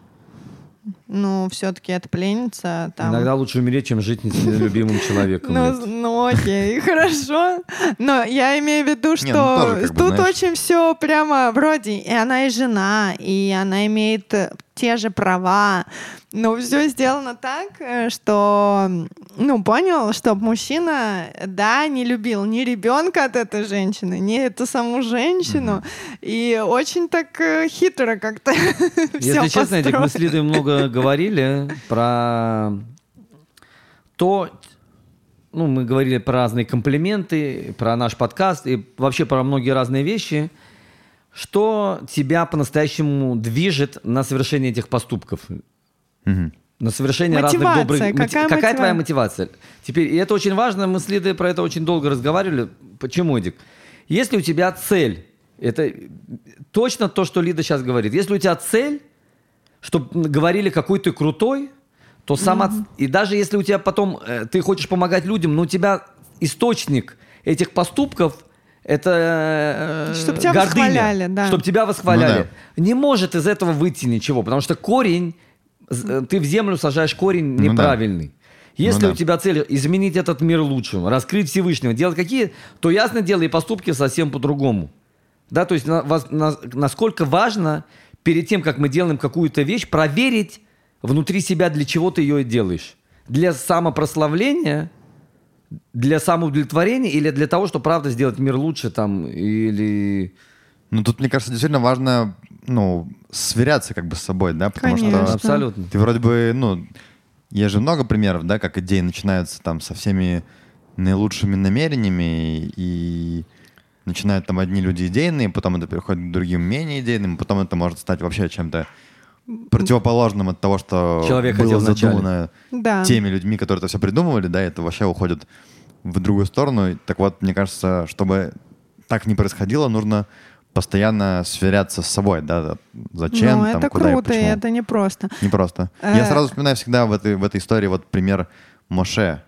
Ну, все-таки это пленница. Там... Иногда лучше умереть, чем жить с нелюбимым человеком. Ну, ну окей, хорошо. Но я имею в виду, что Не, ну, бы, тут очень все прямо вроде, и она и жена, и она имеет э, те же права. Но все сделано так, э, что, ну, понял, что мужчина, да, не любил ни ребенка от этой женщины, ни эту саму женщину. И очень так э, хитро как-то все Если честно, Эдик, мы с Лидой много говорили про то, ну, мы говорили про разные комплименты, про наш подкаст и вообще про многие разные вещи, что тебя по-настоящему движет на совершение этих поступков? Мгм. На совершение Мотивация. разных добрых... мотив- Какая Какая твоя мотива- мотивация? Теперь, и это очень важно, мы с Лидой про это очень долго разговаривали. Почему, Эдик? Если у тебя цель, это точно то, что Лида сейчас говорит. Если у тебя цель, чтобы говорили, какой ты крутой, то сама... И даже если у тебя потом... э, ты хочешь помогать людям, но у тебя источник этих поступков это э, Чтоб тебя гордыня. восхваляли, да. Чтоб тебя восхваляли. Ну Не может из этого выйти ничего, потому что корень... з- Ты в землю сажаешь корень Ну да. неправильный. Если Ну да. у тебя цель изменить этот мир лучшим, раскрыть Всевышнего, делать какие, то ясно дело и поступки совсем по-другому. Да, то есть на- вас- на- насколько важно перед тем, как мы делаем какую-то вещь, проверить внутри себя, для чего ты ее делаешь. Для самопрославления, для самоудовлетворения или для того, чтобы правда сделать мир лучше там или... Ну, тут, мне кажется, действительно важно, ну, сверяться как бы с собой, да, потому Конечно. что Абсолютно. ты вроде бы, ну, есть же много примеров, да, как идеи начинаются там со всеми наилучшими намерениями и начинают там одни люди идейные, потом это переходит к другим менее идейным, потом это может стать вообще чем-то противоположным от того, что Человек было задумано Да. теми людьми, которые это все придумывали, да, это вообще уходит в другую сторону. Так вот, мне кажется, чтобы так не происходило, нужно постоянно сверяться с собой, да, зачем, ну, там, это куда круто, и почему. это непросто. Не просто. Э. Я сразу вспоминаю всегда в этой, в этой истории вот пример Моше.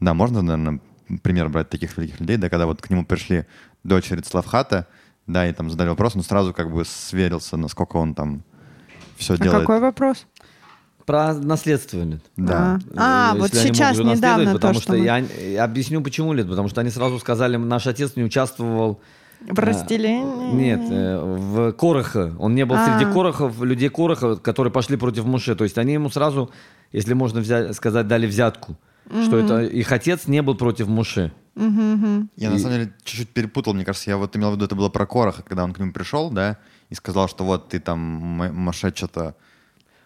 Да, можно, наверное, пример брать таких великих людей, да, когда вот к нему пришли дочери Цлавхата, да, и там задали вопрос, он сразу как бы сверился, насколько он там все А делает. какой вопрос? Про наследствование. Да. А, Э, вот сейчас недавно наследовать, то, потому что что мы- я я объясню почему лет, потому что они сразу сказали, наш отец не участвовал В разделении? Нет, э, в Короха. Он не был А. среди Корохов, людей Короха, которые пошли против Муше. То есть они ему сразу, если можно взять, сказать, дали взятку. Что это их отец не был против Муше. Я на самом деле чуть-чуть перепутал, мне кажется, я вот имел в виду, это было про Короха, когда он к нему пришел, да, и сказал, что вот ты там, М- Моше, что-то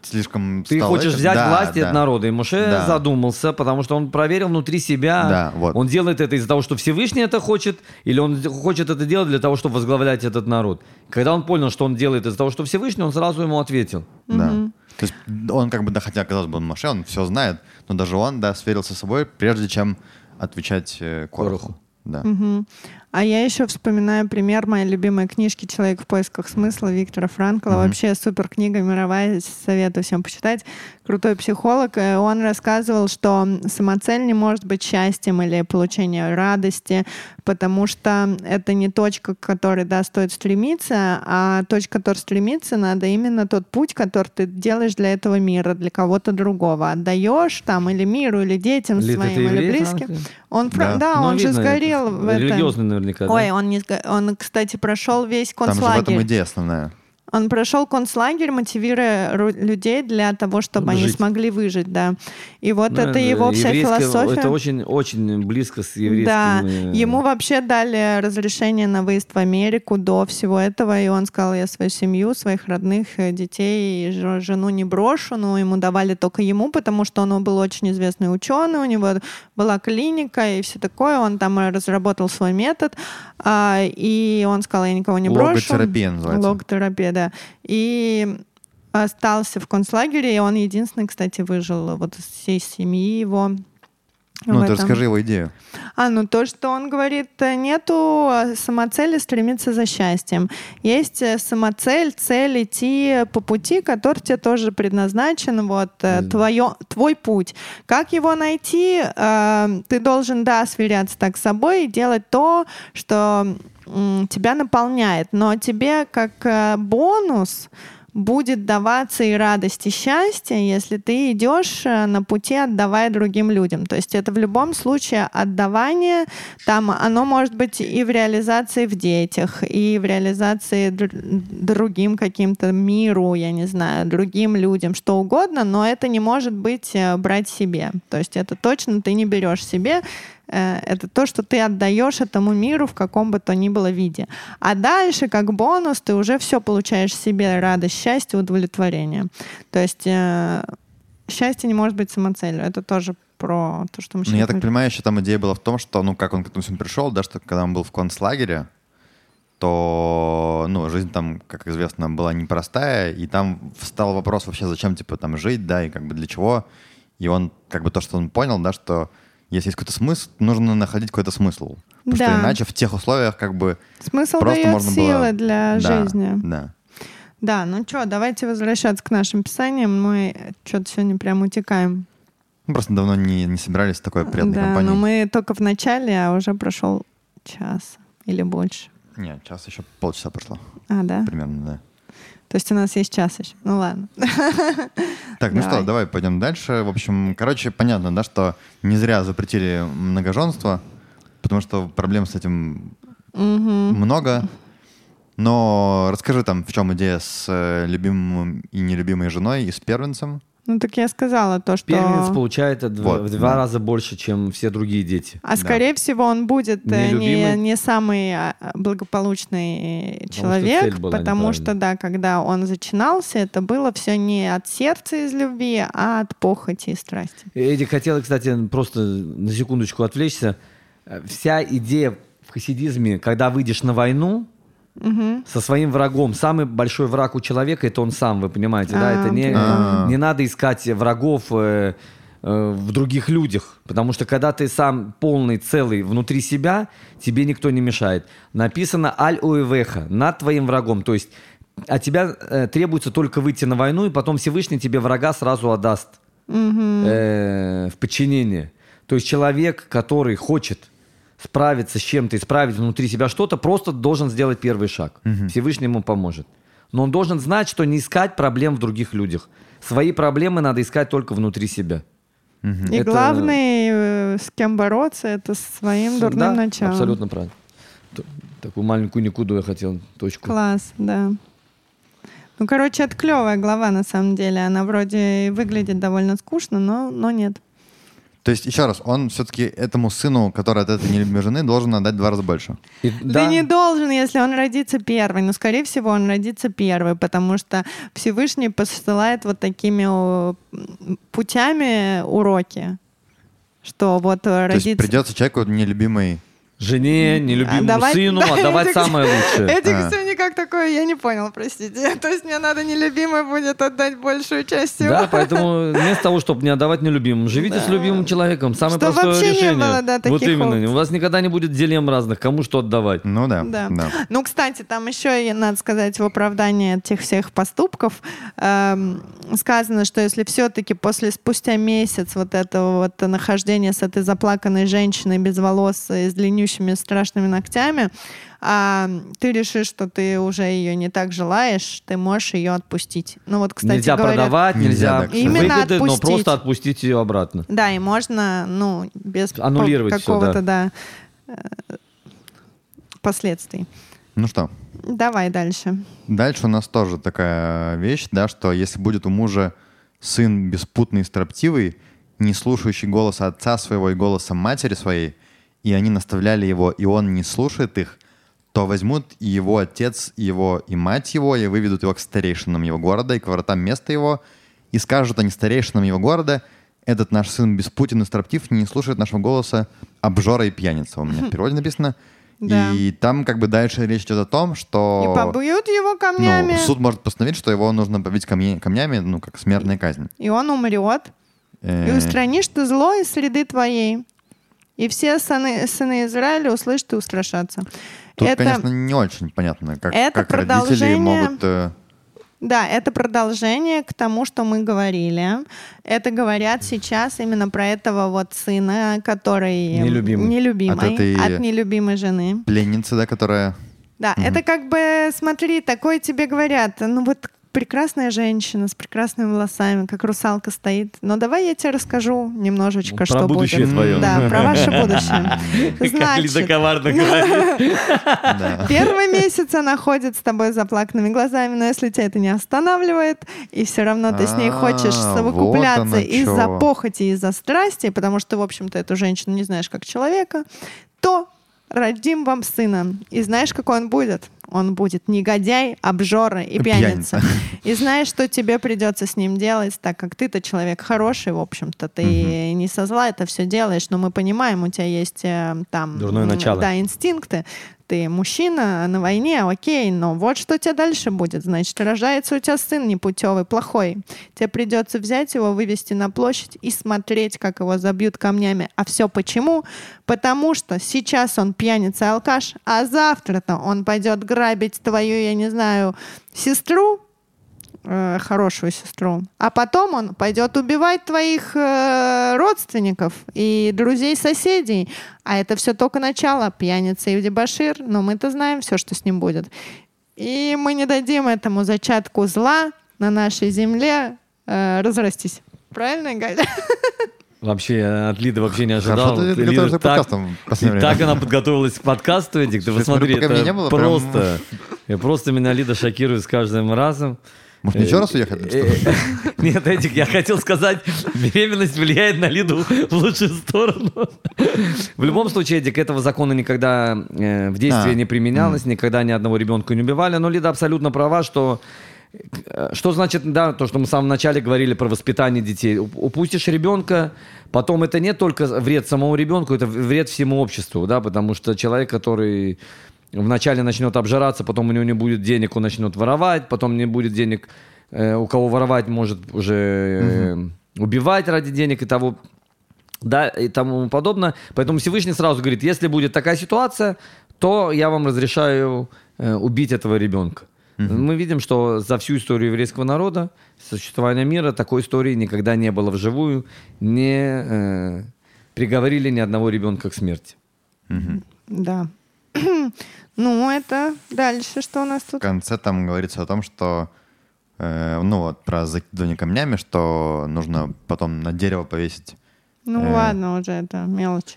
слишком Ты стал хочешь этим. взять Да, власть да. от народа. И Муше Да. задумался, потому что он проверил внутри себя. Да, вот. Он делает это из-за того, что Всевышний это хочет, или он хочет это делать для того, чтобы возглавлять этот народ. Когда он понял, что он делает из-за того, что Всевышний, он сразу ему ответил. Да. То есть он как бы, да, хотя, казалось бы, он Моше, он все знает, но даже он, да, сверился с собой, прежде чем отвечать э, Короху. Да. Мгм. А я еще вспоминаю пример моей любимой книжки «Человек в поисках смысла» Виктора Франкла. Вообще супер книга мировая, советую всем почитать. Крутой психолог. Э, Он рассказывал, что самоцель не может быть счастьем или получением радости, потому что это не точка, к которой да, стоит стремиться, а точка, к которой стремиться, надо именно тот путь, который ты делаешь для этого мира, для кого-то другого. Отдаешь там или миру, или детям Лид, своим, или еврей, близким. Он, Да. да, Ну, он же сгорел это в этом. Религиозный наверняка, да? Ой, он, не сго- он, кстати, прошел весь Там же в этом концлагерь. идея основная. Он прошел концлагерь, мотивируя ру- людей для того, чтобы они Жить. смогли выжить, да. И вот Ну, это его вся философия. Это очень, очень близко с еврейским... Да, э, ему вообще дали разрешение на выезд в Америку до всего этого, и он сказал, я свою семью, своих родных э, детей, жену не брошу, но ему давали только ему, потому что он был очень известный ученый, у него была клиника и все такое, он там разработал свой метод, а, и он сказал, я никого не брошу. Логотерапия называется. Логотерапия, да. И остался в концлагере, и он единственный, кстати, выжил вот из всей семьи его. Ну, ты расскажи его идею. А, ну то, что он говорит, э, нету э, самоцели стремиться за счастьем. Есть э, самоцель, цель идти по пути, который тебе тоже предназначен, вот э, твое, твой путь. Как его найти? Ты должен, да, сверяться так с собой и делать то, что тебя наполняет. Но тебе как э, бонус будет даваться и радость, и счастье, если ты идешь э, на пути, отдавая другим людям. То есть это в любом случае отдавание, там оно может быть и в реализации в детях, и в реализации др- другим каким-то миру, я не знаю, другим людям, что угодно, но это не может быть э, брать себе. То есть это точно ты не берешь себе, это то, что ты отдаешь этому миру в каком бы то ни было виде. А дальше, как бонус, ты уже все получаешь себе радость, счастье, удовлетворение. То есть э, счастье не может быть самоцелью. Это тоже про то, что мы Ну, я так понимаю, еще там идея была в том, что, ну, как он к этому всему пришел, да, что когда он был в концлагере, то, ну, жизнь там, как известно, была непростая, и там встал вопрос вообще, зачем, типа, там жить, да, и как бы для чего. И он, как бы то, что он понял, да, что если есть какой-то смысл, нужно находить какой-то смысл. Потому Да. что иначе в тех условиях как бы Смысл просто дает можно силы было... для Да, жизни. Да. Да, ну что, давайте возвращаться к нашим писаниям. Мы что-то сегодня прям утекаем. Мы просто давно не, не собирались в такой приятной да, компании. но мы только в начале, а уже прошел час или больше. Нет, час еще полчаса прошло. А, да? Примерно, да. То есть у нас есть час еще. Ну ладно. Так, ну Давай. что, давай пойдем дальше. В общем, короче, понятно, да, что не зря запретили многоженство, потому что проблем с этим Мгм. много. Но расскажи там, в чем идея с э, любимым и нелюбимой женой и с первенцем. Ну так я сказала то, что... Первенец получает в два, Вот, в два да. раза больше, чем все другие дети. А скорее всего он будет э, не, Нелюбимый. не самый а, благополучный что человек, цель была потому что, да, когда он зачинался, это было все не от сердца из любви, а от похоти и страсти. Эдик хотел, кстати, просто на секундочку отвлечься. Э, Вся идея в хасидизме, когда выйдешь на войну Мгм. со своим врагом, самый большой враг у человека это он сам, вы понимаете, да? А, Это не, А. не надо искать врагов э, э, в других людях, потому что когда ты сам полный, целый внутри себя, тебе никто не мешает. Написано аль уэвеха, над твоим врагом, то есть от тебя э, требуется только выйти на войну, и потом Всевышний тебе врага сразу отдаст Мгм. э, в подчинение. То есть человек, который хочет справиться с чем-то, исправить внутри себя что-то, просто должен сделать первый шаг. Всевышний ему поможет. Но он должен знать, что не искать проблем в других людях. Свои проблемы надо искать только внутри себя. И это- главный, э, с кем бороться, это с своим дурным Да, началом. Абсолютно правильно. Т- Такую маленькую никуду я хотел точку. Класс, да. Ну, короче, это клевая глава, на самом деле. Она вроде выглядит довольно скучно, но, но нет. То есть, еще раз, он все-таки этому сыну, который от этой нелюбимой жены, должен отдать в два раза больше. И Да. не должен, если он родится первый. Но, скорее всего, он родится первый, потому что Всевышний посылает вот такими путями уроки, что вот э, То есть родится... придется человеку нелюбимой... Жене, нелюбимому Давай- сыну да, отдавать Эдик- самое лучшее. Эдик А. все никак такое, я не понял, простите. То есть мне надо нелюбимой будет отдать большую часть всего. Да, поэтому вместо того, чтобы не отдавать нелюбимым, живите с любимым человеком. Самое Чтоб простое вообще не решение. было, да, вот таких именно. опций. У вас никогда не будет дилемм разных, кому что отдавать. Ну да, Да. да. Ну, кстати, там еще, и надо сказать, в оправдании этих всех поступков эм, сказано, что если все-таки после спустя месяц вот этого вот нахождения с этой заплаканной женщиной без волос и с длиннющими страшными ногтями, а, ты решишь, что ты уже ее не так желаешь, ты можешь ее отпустить. Ну вот, кстати, нельзя говорят, продавать, Нельзя, нельзя, да. Именно выгоды, но отпустить. просто отпустить ее обратно. Да, и можно, ну, без Аннулировать какого-то, да, э, последствий. Ну что, Давай дальше. Дальше у нас тоже такая вещь, да, что если будет у мужа сын беспутный и строптивый, не слушающий голоса отца своего и голоса матери своей, и они наставляли его, и он не слушает их, то возьмут и его отец, и его и мать его, и выведут его к старейшинам его города и к воротам места его, и скажут они старейшинам его города, этот наш сын беспутен и строптив, не слушает нашего голоса, обжора и пьяница. У меня в переводе написано. Да. И там как бы дальше речь идет о том, что... И побьют его камнями, Ну, суд может постановить, что его нужно побить камни- камнями, ну, как смертная казнь. и он умрет. И Э, устранишь ты зло из среды твоей. И все сыны, сыны Израиля услышат и устрашатся. Тут, это, конечно, не очень понятно, как, это как родители продолжение- могут... э, Да, это продолжение к тому, что мы говорили. Это говорят сейчас именно про этого вот сына, который Нелюбимый. нелюбимый, От этой- от нелюбимой жены. пленницы, да, которая... Да, это как бы, смотри, такое тебе говорят, ну вот прекрасная женщина с прекрасными волосами, как русалка стоит. Но давай я тебе расскажу немножечко, Про что будущее будет. твое. Да, про ваше будущее. Как Лиза коварно говорит. Первый месяц она ходит с тобой заплаканными глазами, но если тебя это не останавливает, и все равно ты с ней А, хочешь совокупляться из-за похоти, из-за страсти, потому что, в общем-то, эту женщину не знаешь как человека, то родим вам сына. И знаешь, какой он будет? Он будет негодяй, обжора и пьяница. Пьяница. И знаешь, что тебе придется с ним делать, так как ты-то человек хороший, в общем-то, ты не со зла это все делаешь, но мы понимаем, у тебя есть э, там Дурное начало. да, инстинкты. Ты мужчина на войне, окей, но вот что у тебя дальше будет. Значит, рождается у тебя сын непутевый, плохой. Тебе придется взять его, вывести на площадь и смотреть, как его забьют камнями. А все почему? Потому что сейчас он пьяница и алкаш, а завтра-то он пойдет грабить твою, я не знаю, сестру, э, хорошую сестру. А потом он пойдет убивать твоих э, родственников и друзей соседей. А это все только начало. Пьяница и дебашир. Но мы-то знаем все, что с ним будет. И мы не дадим этому зачатку зла на нашей земле э, разрастись. Правильно, Галя? Вообще, я от Лиды вообще не ожидал. Хорошо, ты Лида так- последнее так она подготовилась к подкасту, Эдик. Ты посмотри, это не было, прям- просто... и Просто меня Лида шокирует с каждым разом. Может, еще раз уехать? Э, э, Нет, Эдик, я хотел сказать, беременность влияет на Лиду в лучшую сторону. В любом случае, Эдик, этого закона никогда э, в действии А, не применялось, никогда ни одного ребенка не убивали. Но Лида абсолютно права, что э, что значит, да, то, что мы в самом начале говорили про воспитание детей. Уп- Упустишь ребенка, потом это не только вред самому ребенку, это вред всему обществу, да, потому что человек, который вначале начнет обжираться, потом у него не будет денег, он начнет воровать, потом не будет денег, э, у кого воровать может уже э, убивать ради денег и того, да, и тому подобное. Поэтому Всевышний сразу говорит, если будет такая ситуация, то я вам разрешаю э, убить этого ребенка. Мы видим, что за всю историю еврейского народа, существования мира, такой истории никогда не было вживую, не э, приговорили ни одного ребенка к смерти. Да. Ну, это дальше что у нас В тут? конце там говорится о том, что э, ну вот про закидывание камнями, что нужно потом на дерево повесить. Ну, э, ладно, уже это мелочи.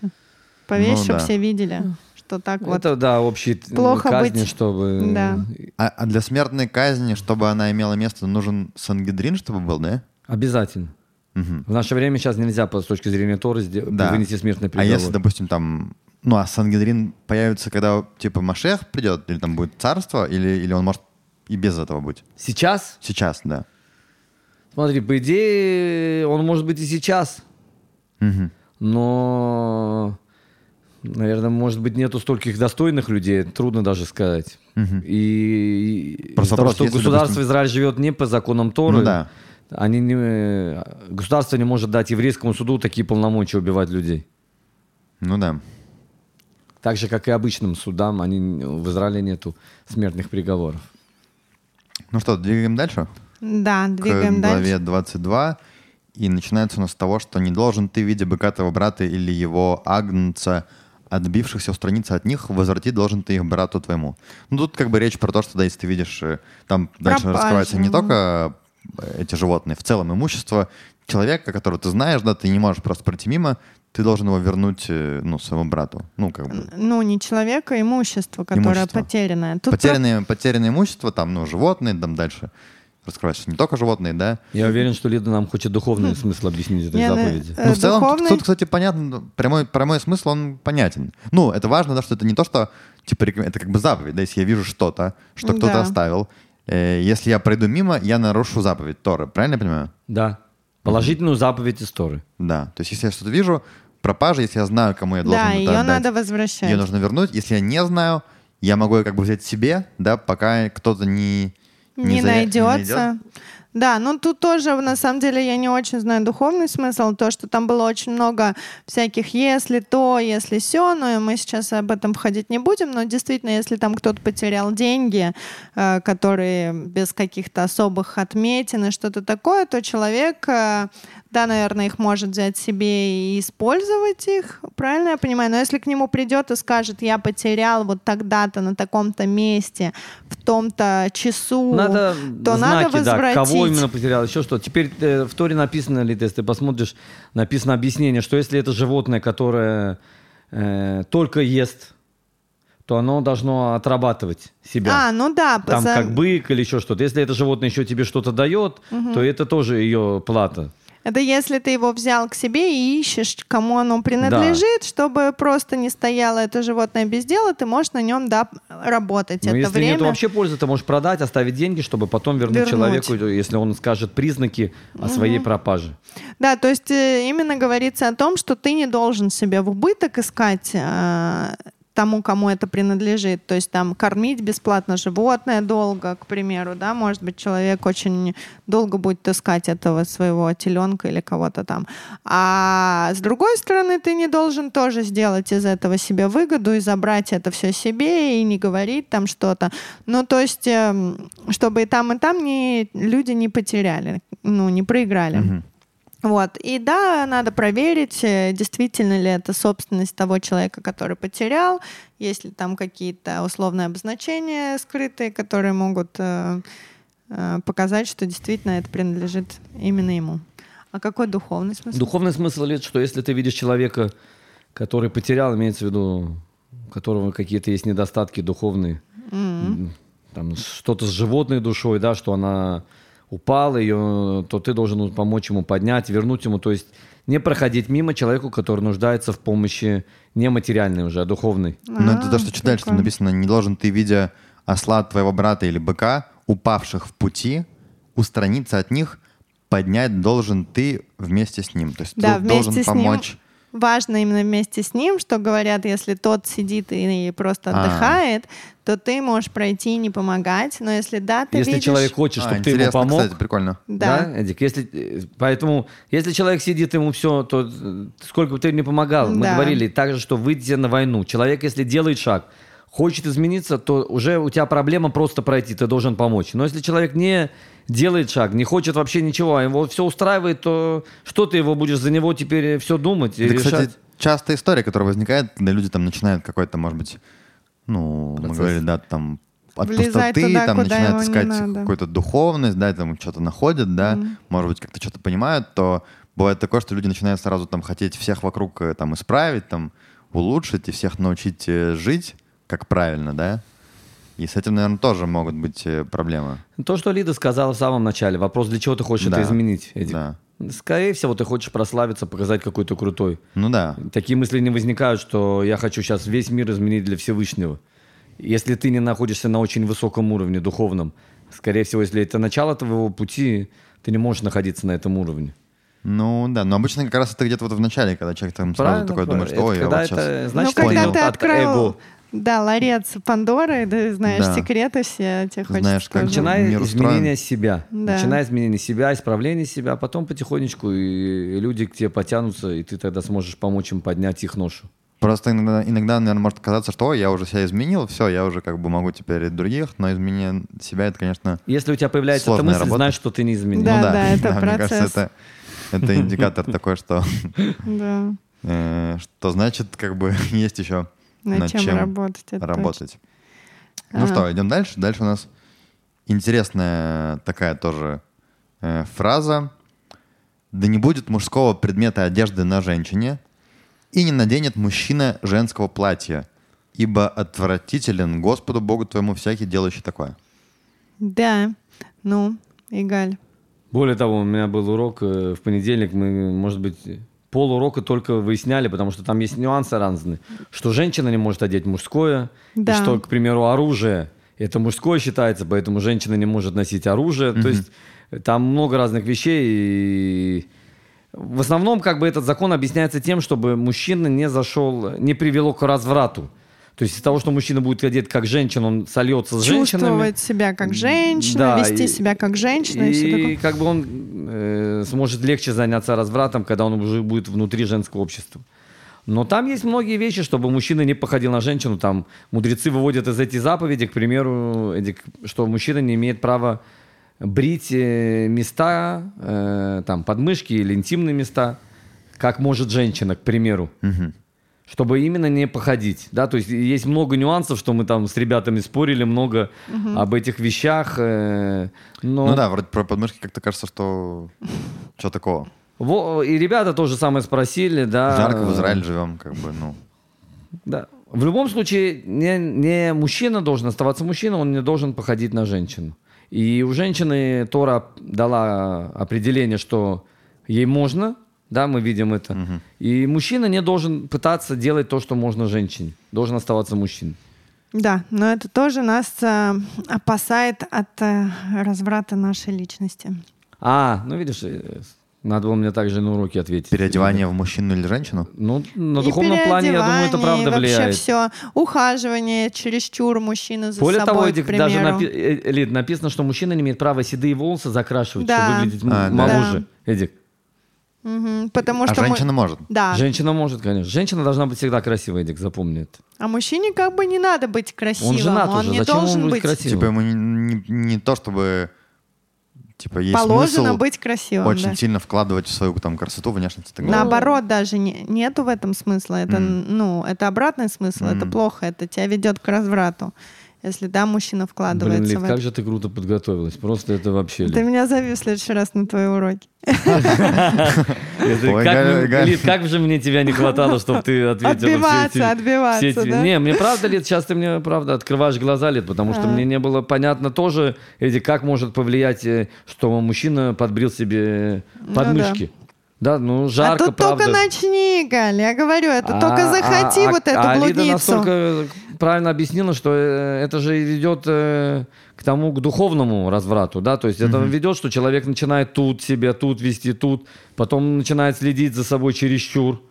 Повесь, Ну, чтобы да. все видели, что так вот. Это, да, общие т- Плохо казни, быть- чтобы... да. А, а для смертной казни, чтобы она имела место, нужен сангидрин, чтобы был, да? Обязательно. Мгм. В наше время сейчас нельзя по- с точки зрения Торы Да. вынести смертный А приговор. если, допустим, там... Ну, а сангидрин появится, когда, типа, Машех придет, или там будет царство, или, или он может и без этого быть? Сейчас? Сейчас, да. Смотри, по идее, он может быть и сейчас. Мгм. Но, наверное, может быть, нету стольких достойных людей, трудно даже сказать. Мгм. И Просто того, вопрос, что государство допустим- Израиль живет не по законам Торы, Ну да. они не, государство не может дать еврейскому суду такие полномочия убивать людей. Ну да. Так же, как и обычным судам, они, в Израиле нету смертных приговоров. Ну что, двигаем дальше? Да, двигаем к главе дальше. 22. И начинается у нас с того, что не должен ты, видя богатого брата или его агнца, отбившихся устраниться от них, возвратить должен ты их брату твоему. Ну, тут как бы речь про то, что, да, если ты видишь, э, там дальше Пропажу. раскрывается не только э, эти животные, в целом имущество человека, которого ты знаешь, да, ты не можешь просто пройти мимо, ты должен его вернуть, э, ну, своему брату. Ну, как бы. Ну, не человека, а имущество, которое Имущество. потерянное. Тут Потерянное, потерянное имущество, там, ну, животные, там дальше раскрывается не только животные, да, Я уверен, что Лида нам хочет духовный смысл объяснить этой ну, заповеди. э, Ну, в целом, тут, духовный- тут, кстати, понятно, прямой, прямой смысл, он понятен. Ну, это важно, да, что это не то, что, типа, это как бы заповедь, да, если я вижу что-то, что кто-то Да. оставил, э, если я пройду мимо, я нарушу заповедь Торы, правильно я понимаю? Да. Положительную заповедь из Торы. Да, то есть если я что-то вижу, пропажа, если я знаю, кому я должен Да, это ее отдать, надо возвращать. ее нужно вернуть. Если я не знаю, я могу ее как бы взять себе, да, пока кто-то не... не, за- найдется. найдет. Да, ну тут тоже, на самом деле, я не очень знаю духовный смысл, то, что там было очень много всяких «если то», «если все», но мы сейчас об этом входить не будем, но действительно, если там кто-то потерял деньги, э, которые без каких-то особых отметин и что-то такое, то человек, э, да, наверное, их может взять себе и использовать их, правильно я понимаю? Но если к нему придет и скажет, я потерял вот тогда-то на таком-то месте, в том-то часу, Надо то знаки, надо да, возвратить. кого именно потерял, еще что. Теперь э, в Торе написано, ли, если ты посмотришь, написано объяснение, что если это животное, которое э, только ест, то оно должно отрабатывать себя. А, ну да, Там за- как бык или еще что-то. Если это животное еще тебе что-то дает, то это тоже ее плата. Это если ты его взял к себе и ищешь, кому оно принадлежит, чтобы просто не стояло это животное без дела, ты можешь на нем да, работать. Но это если время. нет вообще пользы, ты можешь продать, оставить деньги, чтобы потом вернуть, Вернуть. человеку, если он скажет признаки о своей пропаже. Да, то есть э, именно говорится о том, что ты не должен себе в убыток искать э, тому, кому это принадлежит. То есть там кормить бесплатно животное долго, к примеру, да, может быть, человек очень долго будет таскать этого своего теленка или кого-то там. А с другой стороны, ты не должен тоже сделать из этого себе выгоду и забрать это все себе и не говорить там что-то. Ну, то есть, эм, чтобы и там, и там не, люди не потеряли, ну, не проиграли. Мгм. Вот. И да, надо проверить, э, действительно ли это собственность того человека, который потерял, есть ли там какие-то условные обозначения скрытые, которые могут э, э, показать, что действительно это принадлежит именно ему. А какой духовный смысл? Духовный смысл лет, что если ты видишь человека, который потерял, имеется в виду, у которого какие-то есть недостатки духовные, м, там что-то с животной душой, да, что она упала, ее, то ты должен помочь ему поднять, вернуть ему, то есть не проходить мимо человеку, который нуждается в помощи не материальной уже, а духовной. Ну, это то, А, что чуть дальше там написано. Не должен ты, видя осла твоего брата или быка, упавших в пути, устраниться от них, поднять должен ты вместе с ним. То есть Да, ты должен с ним. Важно именно вместе с ним, что говорят, если тот сидит и просто А. отдыхает, то ты можешь пройти и не помогать. Но если да, ты Если видишь... человек хочет, А, чтобы ты ему помог, кстати, прикольно. Да. Эдик? Если, э, поэтому, если человек сидит, ему все, то э, сколько бы ты не помогал. Мы Да. говорили также, что выйти на войну. Человек, если делает шаг, хочет измениться, то уже у тебя проблема просто пройти, ты должен помочь. Но если человек не делает шаг, не хочет вообще ничего, а его все устраивает, то что ты его будешь за него теперь все думать и Это, решать? кстати, частая история, которая возникает, когда люди там начинают какой-то, может быть, ну, мы Процесс. говорили, да, там от Влезать пустоты, туда, там начинают искать какую-то духовность, да, там что-то находят, да, может быть, как-то что-то понимают, то бывает такое, что люди начинают сразу там хотеть всех вокруг э, там исправить, там улучшить и всех научить э, жить как правильно, да. И с этим, наверное, тоже могут быть э, проблемы. То, что Лида сказала в самом начале, вопрос, для чего ты хочешь Да. это изменить, Эдик? Да. Скорее всего, ты хочешь прославиться, показать какой то крутой. Ну да. Такие мысли не возникают, что я хочу сейчас весь мир изменить для Всевышнего. Если ты не находишься на очень высоком уровне духовном, скорее всего, если это начало твоего пути, ты не можешь находиться на этом уровне. Ну да, но обычно как раз это где-то вот в начале, когда человек там сразу такой думает, что Это ой, я когда вот сейчас... это, значит, ну, когда понял. ты от открыл, эго. Да, ларец Пандоры, ты знаешь Да. секреты все, тебе хочется Знаешь, как тоже. Начинай мир устроен. изменения себя. Да. Начинай изменение себя, исправление себя, потом потихонечку и люди к тебе потянутся, и ты тогда сможешь помочь им поднять их ношу. Просто иногда, иногда, наверное, может казаться, что ой, я уже себя изменил, все, я уже как бы могу теперь и других, но изменение себя это, конечно, Если у тебя появляется эта Сложная мысль, работа. знаешь, что ты не изменил. Да, ну да, да, это мне процесс. кажется, это, это индикатор такой, что, Да, э, что значит, как бы есть еще над, над чем, чем работать. работать. Ну Ага. что, идем дальше. Дальше у нас интересная такая тоже э, фраза. Да не будет мужского предмета одежды на женщине, и не наденет мужчина женского платья, ибо отвратителен Господу Богу твоему всякий делающий такое. Да, ну, Игаль. Более того, у меня был урок э, в понедельник, мы, может быть, пол урока только выясняли, потому что там есть нюансы разные, что женщина не может одеть мужское, Да. и что, к примеру, оружие это мужское считается, поэтому женщина не может носить оружие. То есть там много разных вещей. И в основном как бы этот закон объясняется тем, чтобы мужчина не зашел, не привело к разврату. То есть из того, что мужчина будет одет как женщина, он сольется с женщинами. Чувствовать себя как женщина, Да, вести и- себя как женщина и, все И такое. как бы он э, сможет легче заняться развратом, когда он уже будет внутри женского общества. Но там есть многие вещи, чтобы мужчина не походил на женщину. Там мудрецы выводят из этих заповедей, к примеру, Эдик, что мужчина не имеет права брить э, места, э, там подмышки или интимные места, как может женщина, к примеру чтобы именно не походить, да, то есть есть много нюансов, что мы там с ребятами спорили много об этих вещах, э, но Ну да, вроде про подмышки как-то кажется, что что такого. Во- и ребята тоже самое спросили, да. Жарко в Израиле живем, как бы, ну. Да. В любом случае, не, не мужчина должен оставаться мужчиной, он не должен походить на женщину. И у женщины Тора дала определение, что ей можно, да, мы видим это. И мужчина не должен пытаться делать то, что можно женщине. Должен оставаться мужчиной. Да, но это тоже нас э, опасает от э, разврата нашей личности. А, ну видишь, э, Надо было мне также на уроки ответить. Переодевание в мужчину или женщину? Ну, на И духовном плане, я думаю, это переодевание, правда и вообще влияет. все. Ухаживание чересчур мужчины за Более собой, того, к Эдик, даже напи- э, Лид, написано, что мужчина не имеет права седые волосы закрашивать, Да. чтобы выглядеть А, да. моложе. Эдик, Мгм, потому А что мы- женщина может. Да. женщина может, конечно. Женщина должна быть всегда красивой, Эдик, запомни это. А мужчине как бы не надо быть красивым. Он женат он уже, не зачем должен он быть красивым? Типа ему не, не- не то, чтобы типа есть положено смысл быть красивым. очень да. сильно вкладывать в свою там красоту, внешность. и так далее. Наоборот, даже не- нету в этом смысла. Это, Мгм. ну, это обратный смысл, это Мгм. плохо, это тебя ведет к разврату. Если да, мужчина вкладывается Блин, Лид, в как это. же ты круто подготовилась. Просто это вообще... Ты Лид. меня зови в следующий раз на твои уроки. Как, Галя, Галя. Лид, как же мне тебя не хватало, чтобы ты ответила все Отбиваться, эти... отбиваться? Не, мне правда, Лид, сейчас ты мне, правда, открываешь глаза, Лид, потому что А. мне не было понятно тоже, Эдди, как может повлиять, э, что мужчина подбрил себе Ну подмышки. Да, ну жарко, а тут правда. только начни, Галь, я говорю, это А- только захоти а- вот а- эту а Лида блудницу. настолько правильно объяснила, что э, это же ведет э, к тому, к духовному разврату, да, то есть это ведет, что человек начинает тут себя, тут вести, тут, потом начинает следить за собой чересчур,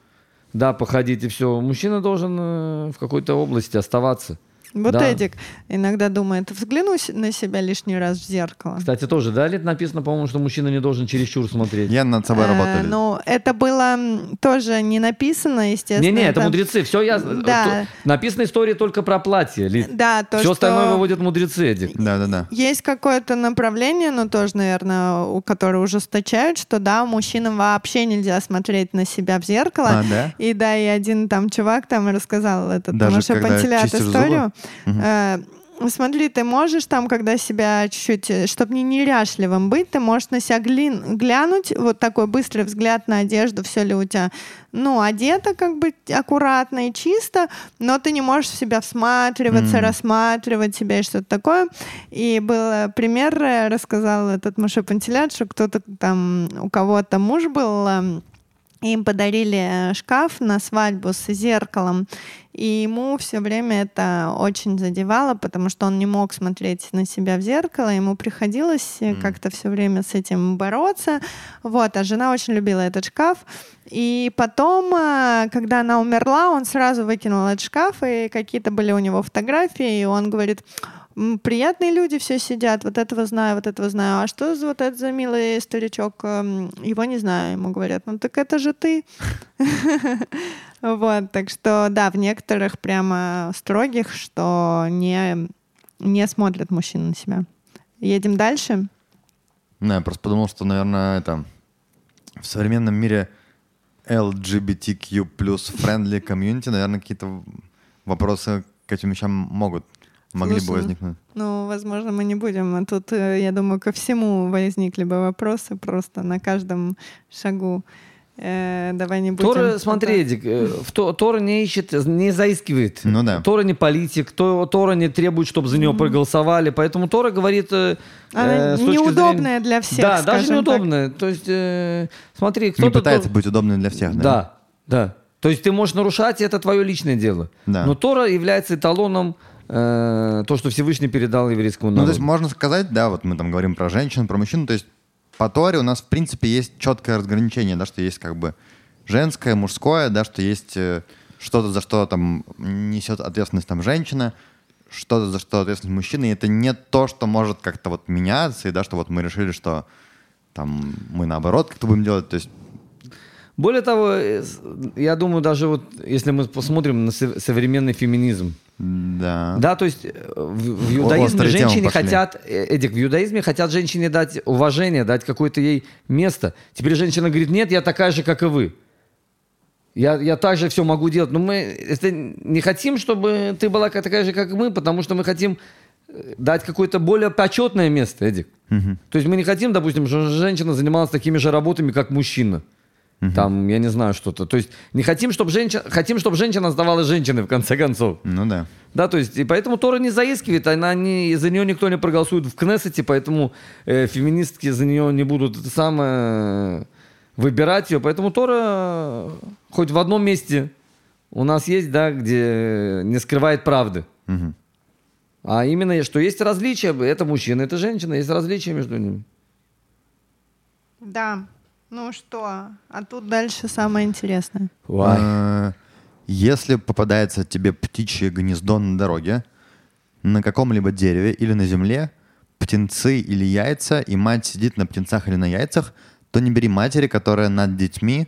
да, походить и все. Мужчина должен э, в какой-то области оставаться. Вот Да. Эдик иногда думает, взгляну с- на себя лишний раз в зеркало. Кстати, тоже, да, Лид, написано, по-моему, что мужчина не должен чересчур смотреть. Я над собой Э, работаю. Ну, это было тоже не написано, естественно. Не-не, это мудрецы. Все я... Да. Написана история только про платье. Да, то, Все что остальное выводят мудрецы, Эдик. Да-да-да. есть какое-то направление, но тоже, наверное, у которого ужесточают, что да, мужчинам вообще нельзя смотреть на себя в зеркало. А, да? И да, и один там чувак там рассказал этот Даже Маша Пантелят историю. зубы? Э, Смотри, ты можешь там, когда себя чуть-чуть, чтобы не неряшливым быть, ты можешь на себя глин- глянуть, вот такой быстрый взгляд на одежду, все ли у тебя, ну, одето как бы аккуратно и чисто, но ты не можешь в себя всматриваться, М. рассматривать себя и что-то такое. И был э, пример, э, рассказал этот Маша Пантелят, что кто-то там, у кого-то муж был, эм, им подарили э, шкаф на свадьбу с зеркалом, и ему все время это очень задевало, потому что он не мог смотреть на себя в зеркало, ему приходилось Мгм. как-то все время с этим бороться. Вот, а жена очень любила этот шкаф. И потом, э, когда она умерла, он сразу выкинул этот шкаф, и какие-то были у него фотографии, и он говорит, «М, приятные люди все сидят, вот этого знаю, вот этого знаю. А что за вот это за милый старичок? Эм, Его не знаю. Ему говорят, ну так это же ты. Вот, так что, да, в некоторых прямо строгих, что не, не смотрят мужчины на себя. Едем дальше. Ну, я просто подумал, что, наверное, это в современном мире LGBTQ плюс friendly комьюнити, наверное, какие-то вопросы к этим вещам могут, могли бы Слушай, возникнуть. Ну, возможно, мы не будем. А тут, э, я думаю, ко всему возникли бы вопросы просто на каждом шагу. Э, давай не будем. Тора, смотри, Эдик, э, в То- не ищет, не заискивает. Ну да. Тора не политик, То- Тора не требует, чтобы за него проголосовали. Поэтому Тора говорит... э, Она э, неудобная зрения- для всех, Да, даже скажем так. неудобная. То есть, э, смотри, Не кто-то... пытается то- быть удобным для всех, да? Да, да. То есть ты можешь нарушать, и это твое личное дело. Да. Но Тора является эталоном э, то, что Всевышний передал еврейскому Ну, то народу. есть можно сказать, да, вот мы там говорим про женщин, про мужчин, то есть по Торе у нас, в принципе, есть четкое разграничение, да, что есть как бы женское, мужское, да, что есть э, что-то, за что там несет ответственность там женщина, что-то, за что ответственность мужчины, и это не то, что может как-то вот меняться, и да, что вот мы решили, что там мы наоборот как-то будем делать, то есть Более того, э, я думаю, даже вот если мы посмотрим на сов- современный феминизм, да. да, то есть э, в, в иудаизме острые пошли. хотят, Эдик, в иудаизме хотят женщине дать уважение, дать какое-то ей место. Теперь женщина говорит, нет, я такая же, как и вы. Я, я так же все могу делать. Но мы это не хотим, чтобы ты была такая же, как мы, потому что мы хотим э, дать какое-то более почетное место, Эдик. Мгм. То есть мы не хотим, допустим, чтобы женщина занималась такими же работами, как мужчина. Там, я не знаю, что-то. То есть не хотим, чтобы женщина, хотим, чтобы женщина оставалась женщиной, в конце концов. Ну да. Да, то есть, и поэтому Тора не заискивает, она не, за нее никто не проголосует в Кнессете, поэтому э, феминистки за нее не будут это самое выбирать ее. Поэтому Тора э, хоть в одном месте у нас есть, да, где не скрывает правды. Мгм. А именно, что есть различия, это мужчина, это женщина, есть различия между ними. Да. Ну что, а тут дальше самое интересное. Э, Если попадается тебе птичье гнездо на дороге, на каком-либо дереве или на земле, птенцы или яйца, и мать сидит на птенцах или на яйцах, то не бери матери, которая над детьми.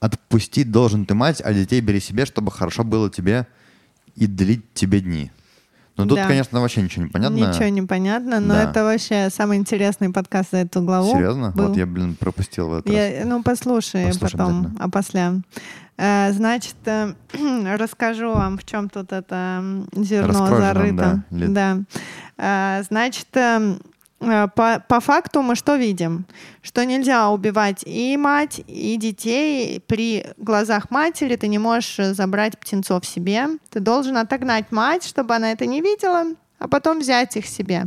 Отпустить должен ты мать, а детей бери себе, чтобы хорошо было тебе и длить тебе дни. Ну тут, Да. конечно, вообще ничего не понятно. Ничего не понятно, но Да. это вообще самый интересный подкаст за эту главу. Серьезно? был. Вот я, блин, пропустил в этот раз. Я- ну, послушай Послушаем потом, обязательно. опосля. Э, значит, э, расскажу вам, в чем тут это зерно Раскрой же нам, зарыто. да. Да. Э, значит, э, э, по, по факту мы что видим? Что нельзя убивать и мать, и детей. При глазах матери ты не можешь э, забрать птенцов себе. Ты должен отогнать мать, чтобы она это не видела, а потом взять их себе.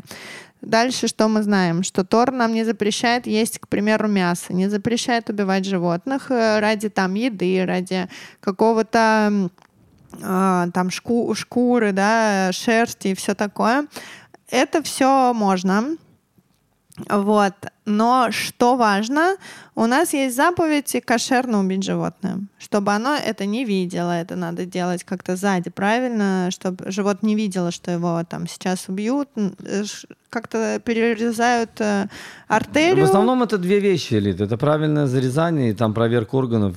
Дальше что мы знаем? Что Тор нам не запрещает есть, к примеру, мясо, не запрещает убивать животных э, ради там еды, ради какого-то а, там шку- шкуры, да, шерсти и все такое. Это все можно. Вот. Но что важно, у нас есть заповедь кошерно убить животное. Чтобы оно это не видело, это надо делать как-то сзади, правильно? Чтобы животное не видело, что его там сейчас убьют, э, как-то перерезают э, артерию. В основном это две вещи, Лид. Это правильное зарезание и там проверка органов.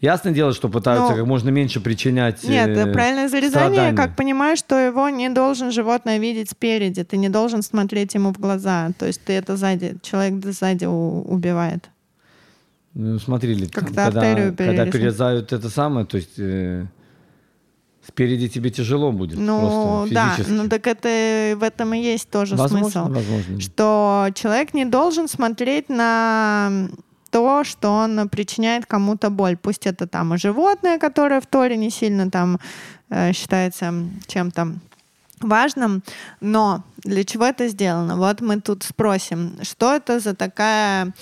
Ясное дело, что пытаются Ну, как можно меньше причинять Нет, э, правильное зарезание, страдания. как понимаешь, что его не должен животное видеть спереди, ты не должен смотреть ему в глаза. То есть ты это сзади, человек сзади убивает. Ну, Как-то когда, когда перерезать. перерезают это самое, то есть э, спереди тебе тяжело будет Ну просто да, ну так это в этом и есть тоже возможно, смысл. возможно. Что человек не должен смотреть на то, что он причиняет кому-то боль. Пусть это там и животное, которое в Торе не сильно там э, считается чем-то важным, но для чего это сделано? Вот мы тут спросим, что это за такая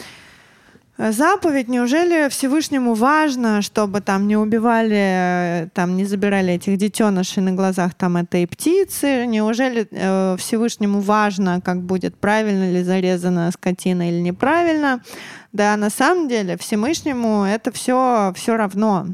э, заповедь? Неужели Всевышнему важно, чтобы там не убивали, э, там не забирали этих детенышей на глазах там этой птицы? Неужели э, Всевышнему важно, как будет правильно ли зарезана скотина или неправильно? Да, на самом деле Всевышнему это все все равно.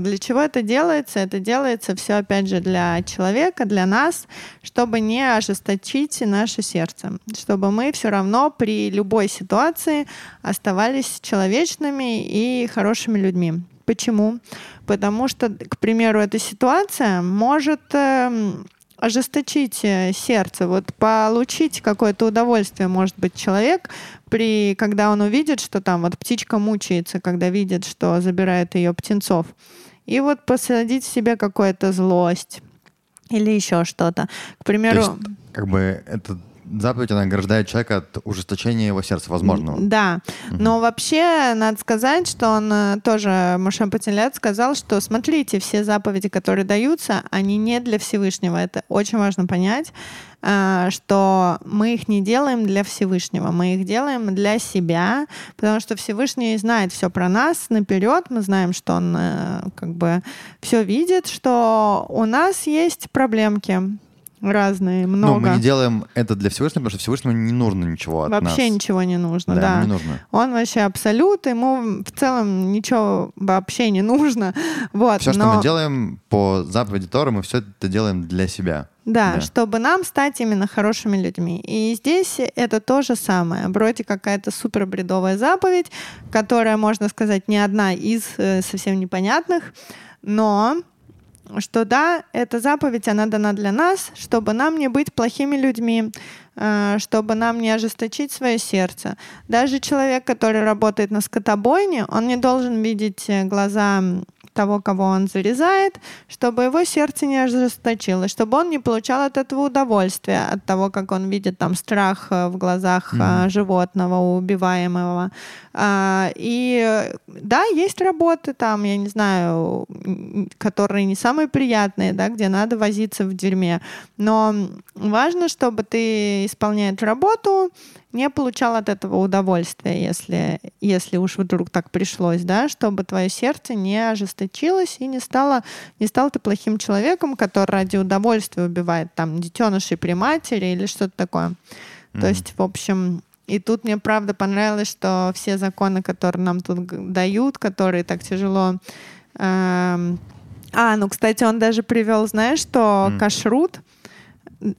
Для чего это делается? Это делается все, опять же, для человека, для нас, чтобы не ожесточить наше сердце, чтобы мы все равно при любой ситуации оставались человечными и хорошими людьми. Почему? Потому что, к примеру, эта ситуация может эм, ожесточить э, сердце, вот получить какое-то удовольствие, может быть, человек, при, когда он увидит, что там вот птичка мучается, когда видит, что забирает ее птенцов, и вот посадить в себе какую-то злость или еще что-то. К То примеру, есть, как бы, эта заповедь, она ограждает человека от ужесточения его сердца возможного. Да, но вообще надо сказать, что он э, тоже, Моше Патилят сказал, что смотрите, все заповеди, которые даются, они не для Всевышнего. Это очень важно понять, э, что мы их не делаем для Всевышнего, мы их делаем для себя, потому что Всевышний знает все про нас наперед, мы знаем, что он э, как бы все видит, что у нас есть проблемки разные, много. Ну, мы не делаем это для Всевышнего, потому что Всевышнему не нужно ничего от нас. Вообще ничего не нужно, Да, да. не нужно. Он вообще абсолют, ему в целом ничего вообще не нужно. Вот, Все, что но, мы делаем по заповеди Торы, мы все это делаем для себя. Да, Да. чтобы нам стать именно хорошими людьми. И здесь это то же самое. Вроде какая-то супер бредовая заповедь, которая, можно сказать, не одна из э, совсем непонятных, но что да, эта заповедь, она дана для нас, чтобы нам не быть плохими людьми, э, чтобы нам не ожесточить свое сердце. Даже человек, который работает на скотобойне, он не должен видеть э, глаза того, кого он зарезает, чтобы его сердце не ожесточилось, чтобы он не получал от этого удовольствия, от того, как он видит там страх э, в глазах э, животного убиваемого. А, И да, есть работы там, я не знаю, которые не самые приятные, да, где надо возиться в дерьме. Но важно, чтобы ты, исполняя эту работу, не получал от этого удовольствия, если, если уж вдруг так пришлось, да, чтобы твое сердце не ожесточилось и не стало, не стал ты плохим человеком, который ради удовольствия убивает там детенышей при матери или что-то такое. То есть, в общем, И тут мне правда понравилось, что все законы, которые нам тут дают, которые так тяжело... эм, А, ну, кстати, он даже привел, знаешь, что М. кашрут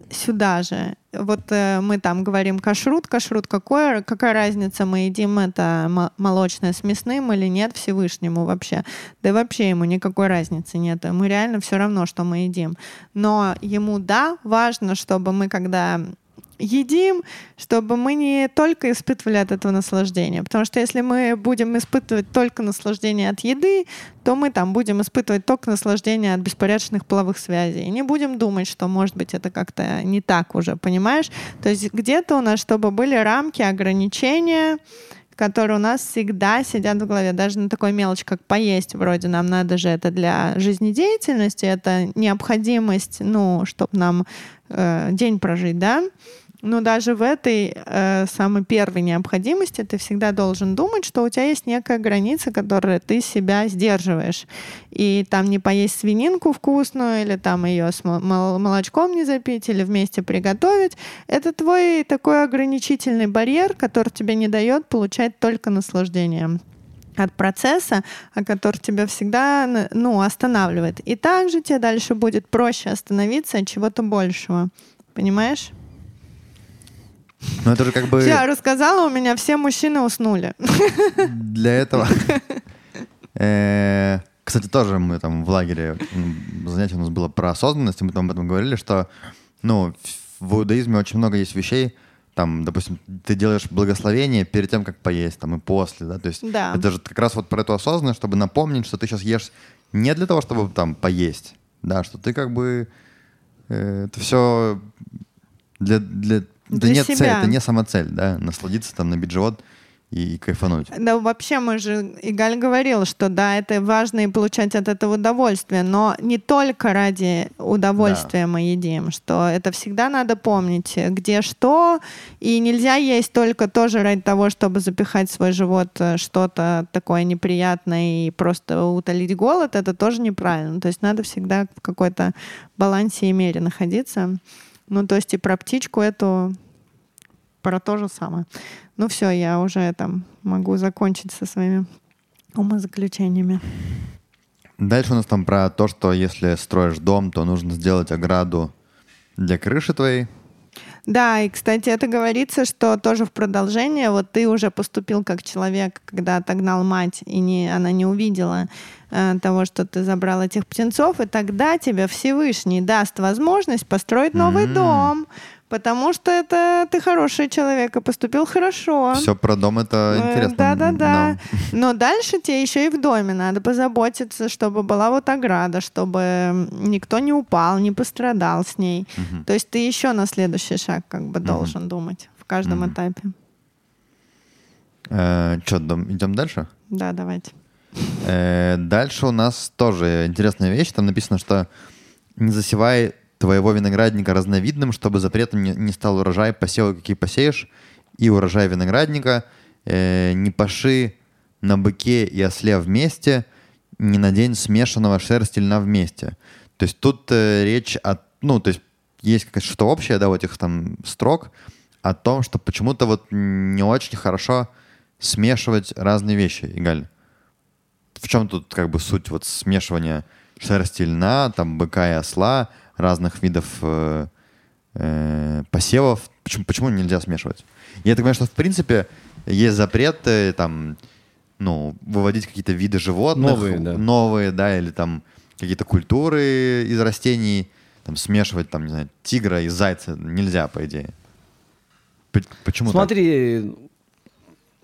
сюда же. Вот э, мы там говорим кашрут, кашрут какое, какая разница, мы едим это мо- молочное с мясным или нет Всевышнему вообще. Да вообще ему никакой разницы нет. Мы реально все равно, что мы едим. Но ему, да, важно, чтобы мы, когда едим, чтобы мы не только испытывали от этого наслаждение. Потому что если мы будем испытывать только наслаждение от еды, то мы там будем испытывать только наслаждение от беспорядочных половых связей. И не будем думать, что, может быть, это как-то не так уже, понимаешь? То есть где-то у нас, чтобы были рамки, ограничения, которые у нас всегда сидят в голове. Даже на такой мелочь, как поесть, вроде нам надо же это для жизнедеятельности, это необходимость, ну, чтобы нам э, день прожить, да? Но даже в этой э, самой первой необходимости ты всегда должен думать, что у тебя есть некая граница, которую ты себя сдерживаешь. И там не поесть свининку вкусную, или там ее с мол- мол- молочком не запить, или вместе приготовить. Это твой такой ограничительный барьер, который тебе не дает получать только наслаждение от процесса, а который тебя всегда ну, останавливает. И также тебе дальше будет проще остановиться от чего-то большего. Понимаешь? Ну, это же как бы я рассказала, у меня все мужчины уснули. для этого... Э, Кстати, тоже мы там в лагере, занятие у нас было про осознанность, и мы там об этом говорили, что, ну, в иудаизме очень много есть вещей, там, допустим, ты делаешь благословение перед тем, как поесть, там, и после, да, то есть Да. это же как раз вот про эту осознанность, чтобы напомнить, что ты сейчас ешь не для того, чтобы там поесть, да, что ты как бы э, это все для, для, да Для нет цели, себя. это не самоцель, да, насладиться там, набить живот и, кайфануть. Да, вообще мы же, Игаль говорил, что да, это важно и получать от этого удовольствие, но не только ради удовольствия мы едим, что это всегда надо помнить, где что, и нельзя есть только тоже ради того, чтобы запихать в свой живот э, что-то такое неприятное и просто утолить голод, это тоже неправильно. То есть надо всегда в какой-то балансе и мере находиться. Ну, то есть и про птичку эту про то же самое. Ну все, я уже там могу закончить со своими умозаключениями. Дальше у нас там про то, что если строишь дом, то нужно сделать ограду для крыши твоей. Да, и, кстати, это говорится, что тоже в продолжение, вот ты уже поступил как человек, когда отогнал мать, и не, она не увидела э, того, что ты забрал этих птенцов, и тогда тебе Всевышний даст возможность построить новый М. дом, потому что это ты хороший человек и поступил хорошо. Все про дом это Э, интересно. Да-да-да. Но дальше тебе еще и в доме надо позаботиться, чтобы была вот ограда, чтобы никто не упал, не пострадал с ней. Мгм. То есть ты еще на следующий шаг как бы должен думать в каждом Мгм. этапе. Э, Че, идем дальше? Да, давайте. Э, Дальше у нас тоже интересная вещь. Там написано, что не засевай твоего виноградника разновидным, чтобы запретом не, не стал урожай посевы, какие посеешь, и урожай виноградника. Э, не паши на быке и осле вместе, не надень смешанного шерсти льна вместе. То есть тут э, речь о... Ну, то есть есть какое-то что общее, да, у этих там строк, о том, что почему-то вот не очень хорошо смешивать разные вещи, Игаль в чем тут как бы суть вот смешивания шерсти льна, там быка и осла, разных видов э, э, посевов? Почему, почему нельзя смешивать? Я так понимаю, что в принципе есть запрет э, там, ну, выводить какие-то виды животных. Новые, да. Новые, да, или там какие-то культуры из растений, там смешивать, там, не знаю, тигра и зайца нельзя, по идее. Почему так? Смотри,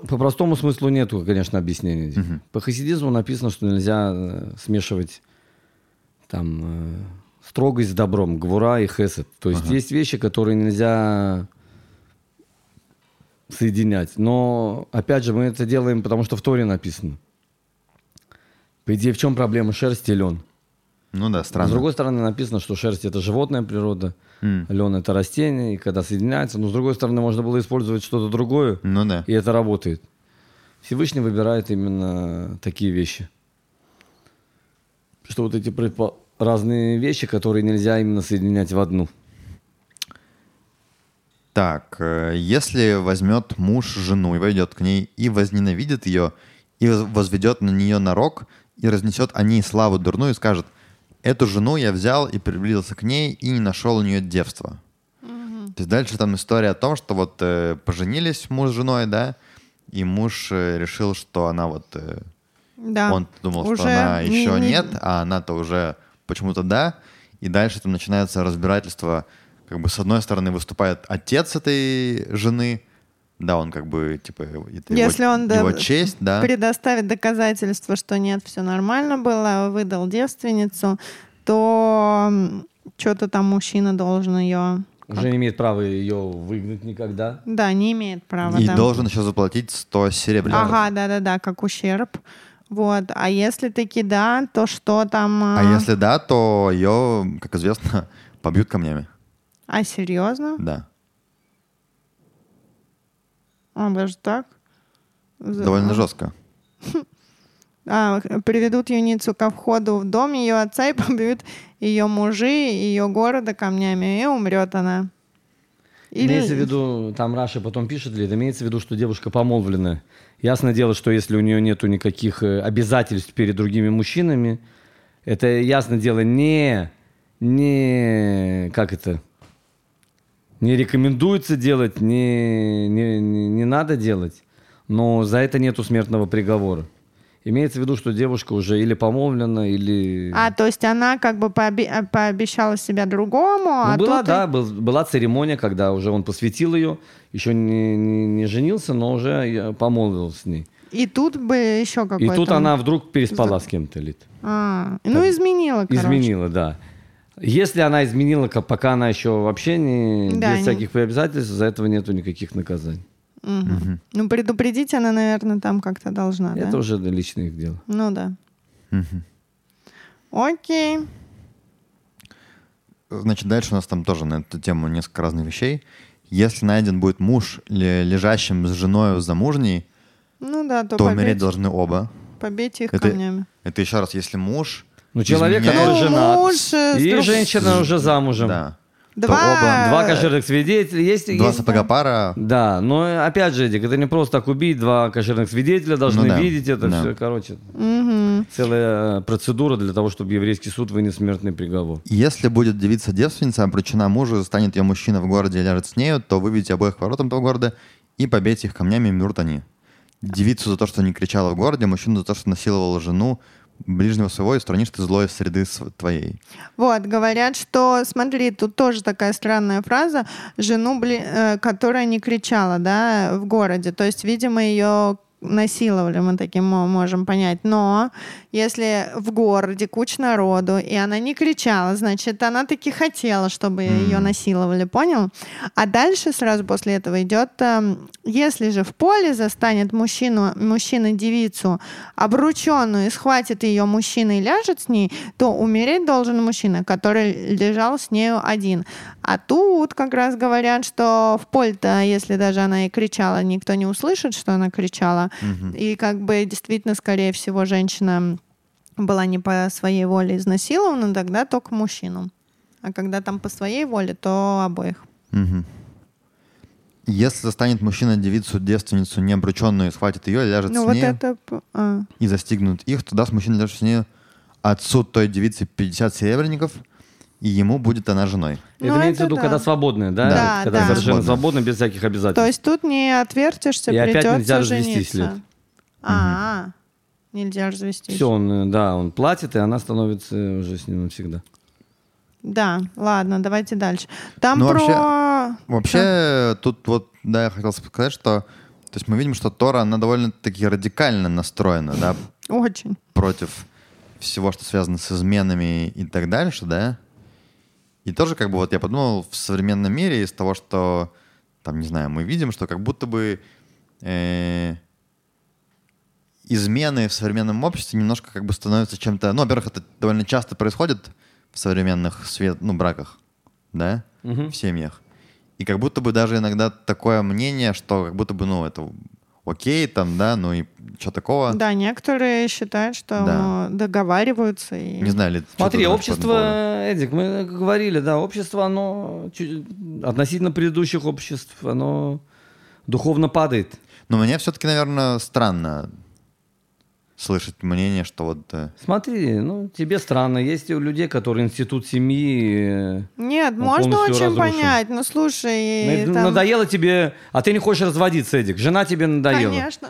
по простому смыслу нету, конечно, объяснения. здесь. Мгм. По хасидизму написано, что нельзя смешивать там строгость с добром, гвура и хесед. То есть Ага. есть вещи, которые нельзя соединять. Но, опять же, мы это делаем, потому что в Торе написано. По идее, в чем проблема шерсти и лен? Ну да, странно. С другой стороны, написано, что шерсть это животная природа, М. лен это растение, и когда соединяется. Но с другой стороны, можно было использовать что-то другое, Ну да. и это работает. Всевышний выбирает именно такие вещи. Что вот эти предпо- разные вещи, которые нельзя именно соединять в одну. Так, э, если возьмет муж жену и войдет к ней и возненавидит ее, и воз- возведет на нее нарок, и разнесет о ней славу дурную, и скажет, эту жену я взял и приблизился к ней, и не нашел у нее девства. То есть дальше там история о том, что вот э, поженились муж с женой, да, и муж э, решил, что она вот... э, Да. Он думал, что Уже она не- еще не- нет, а она-то уже почему-то да. И дальше там начинается разбирательство. Как бы с одной стороны выступает отец этой жены. Да, он как бы, типа, это Если его, он да, его честь, да. предоставит доказательства, что нет, все нормально было, выдал девственницу, то что-то там мужчина должен ее... Уже не имеет права ее выгнать никогда. Да, не имеет права. И да. должен еще заплатить 100 серебряных. Ага, да-да-да, как ущерб. Вот. А если таки да, то что там... А если да, то ее, как известно, побьют камнями. А, серьезно? Да. А, даже так? За- Довольно жестко. А, приведут юницу ко входу в дом ее отца и побьют ее мужи, ее города камнями, и умрет она. Или- Имеется в виду, там Раша потом пишет, ли, это имеется в виду, что девушка помолвлена. Ясное дело, что если у нее нету никаких э, обязательств перед другими мужчинами, это, ясное дело, не, не, как это, не рекомендуется делать, не, не, не, не надо делать, но за это нету смертного приговора. Имеется в виду, что девушка уже или помолвлена, или... А, то есть она как бы пообе- пообещала себя другому, Ну, а была, тут и- да, был- была церемония, когда уже он посвятил ее, еще не, не- не женился, но уже э, помолвился с ней. и, тут бы еще И какой-то... тут она вдруг переспала с кем-то, Лид. А, ну, изменила, короче. Изменила, да. Если она изменила, ка- пока она еще вообще не Да, без не- всяких обязательств, за этого нету никаких наказаний. Мгм. Ну, предупредить она, наверное, там как-то должна, да? Это уже личное их дело. Ну, да. Мгм. Окей. Значит, дальше у нас там тоже на эту тему несколько разных вещей. Если найден будет муж, ле- лежащим с женой замужней, Ну да, то, то побейте, умереть должны оба. побейте их Это- камнями. Это еще раз, если муж... Ну, человек, который Ну, женат, муж, э, и друг- женщина уже замужем. Да. Два, оба- Два кошерных свидетеля. Есть, Два есть- сапога пара. Да, но опять же, Эдик, это не просто так убить, два кошерных свидетеля должны Ну да, видеть это да. все, короче. Мгм. Целая процедура для того, чтобы еврейский суд вынес смертный приговор. Если будет девица девственница, обручена мужу, станет ее мужчина в городе и ляжет с нею, то выведите обоих к воротам того города и побейте их камнями, и они. Девицу за то, что не кричала в городе, мужчину за то, что насиловал жену ближнего своего, и странишь ты зло среды твоей. Вот, говорят, что, смотри, тут тоже такая странная фраза, жену, бли- э, которая не кричала, да, в городе. То есть, видимо, ее насиловали, мы таким мо- можем понять. Но если в городе куча народу, и она не кричала, значит, она таки хотела, чтобы ее насиловали, понял? А дальше сразу после этого идет, эм, если же в поле застанет мужчину, мужчина девицу обрученную и схватит ее мужчина и ляжет с ней, то умереть должен мужчина, который лежал с нею один. А тут как раз говорят, что в поле-то, если даже она и кричала, никто не услышит, что она кричала. И как бы действительно, скорее всего, женщина была не по своей воле изнасилована, тогда только мужчину. А когда там по своей воле, то обоих. Мгм. Если застанет мужчина девицу, девственницу, необрученную, и схватит ее, ляжет ну с вот ней это... а. и застигнут их, то даст мужчина, лежащий с ней, отцу той девицы 50 серебряников, и ему будет она женой. Ну, это имеется в виду, да. когда свободная, да? Да, когда да. совершенно свободна, без всяких обязательств. То есть тут не отвертишься, И опять придется нельзя развестись, жениться. Лид. А, нельзя развестись. Все, он, э, да, он платит, и она становится уже с ним навсегда. Да, ладно, давайте дальше. Там Ну, про... Вообще, тут вот, да, я хотел сказать, что то есть мы видим, что Тора, она довольно-таки радикально настроена, да, Очень. против всего, что связано с изменами и так дальше, да. И тоже, как бы, вот я подумал, в современном мире из того, что, там, не знаю, мы видим, что как будто бы э, измены в современном обществе немножко как бы становятся чем-то... Ну, во-первых, это довольно часто происходит в современных свет, ну, браках, да, Мгм. в семьях. И как будто бы даже иногда такое мнение, что как будто бы, ну, это окей, там, да, ну и что такого. Да, некоторые считают, что Да. договариваются. И... Не знаю, ли что Смотри, общество, Эдик, мы говорили, да, общество, оно относительно предыдущих обществ, оно духовно падает. Но мне все-таки, наверное, странно слышать мнение, что вот... э, Смотри, ну, тебе странно. Есть у людей, которые институт семьи... э, Нет, можно очень разрушен. понять. Ну, слушай, ну, там- Надоело тебе, а ты не хочешь разводиться, Эдик. Жена тебе надоела. Конечно.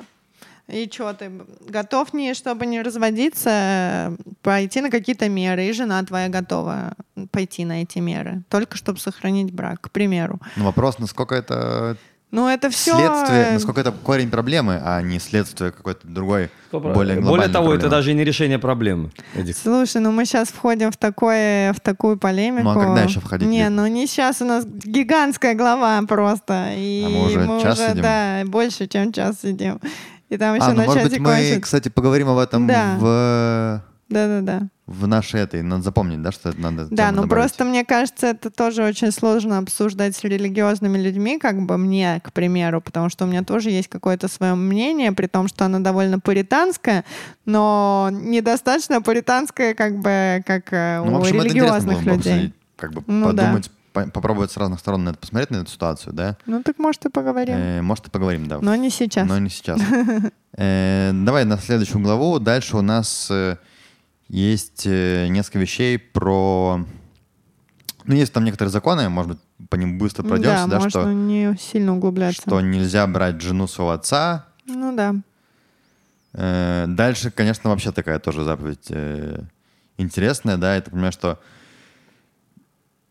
И что, ты готов, не, чтобы не разводиться, пойти на какие-то меры, и жена твоя готова пойти на эти меры, только чтобы сохранить брак, к примеру. Ну, вопрос, насколько это Ну, это все... следствие, насколько это корень проблемы, а не следствие какой-то другой, более Более глобальной того, это проблемы. даже и не решение проблемы, Эдик. Слушай, ну мы сейчас входим в, такое, в такую полемику. Ну, а когда еще входить, Не, ну не сейчас, у нас гигантская глава просто. И А мы уже час сидим? да, больше, чем час сидим. И там еще А, ну, на может быть, мы, хватит. кстати, поговорим об этом Да. в, Да-да-да. В нашей этой. Надо запомнить, да, что это надо Да, ну добавить. просто мне кажется, это тоже очень сложно обсуждать с религиозными людьми, как бы мне, к примеру, потому что у меня тоже есть какое-то свое мнение, при том, что оно довольно пуританское, но недостаточно пуританское, как бы, как э, Ну, в у общем, это интересно религиозных было бы людей. обсудить, как бы Ну, да. подумать, по- попробовать с разных сторон на это посмотреть, на эту ситуацию, да? Ну так может и поговорим. Э, может, и поговорим, да. Но не сейчас. Но не сейчас. Э, Давай на следующую главу. Дальше у нас э, есть э, несколько вещей про... Ну, есть там некоторые законы, может быть, по ним быстро пройдемся, да, да, можно что, не сильно углубляться. что нельзя брать жену своего отца. Ну да. Э, Дальше, конечно, вообще такая тоже заповедь э, интересная, да, это понимаю, что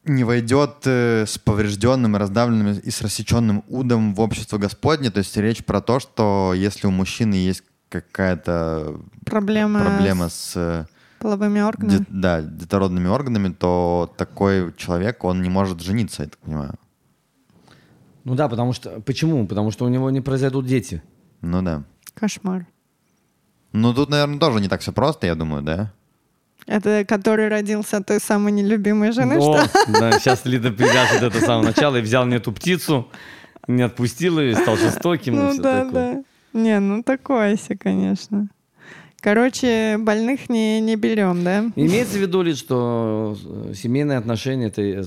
не войдет э, с поврежденным, раздавленным и с рассеченным удом в общество Господне. То есть речь про то, что если у мужчины есть какая-то Проблема, проблема с половыми органами. де- да, детородными органами, то такой человек, он не может жениться, я так понимаю. Ну да, потому что... Почему? Потому что у него не произойдут дети. Ну да. Кошмар. Ну тут, наверное, тоже не так все просто, я думаю, да? Это который родился от той самой нелюбимой жены, О, что? да, сейчас Лида привяжет это с самого начала и взял мне эту птицу, не отпустил ее, стал жестоким и Ну все да, такое. да. Не, ну такое себе, конечно. Короче, больных не, не берем, да? Имеется в виду ли, что э, семейные отношения это э,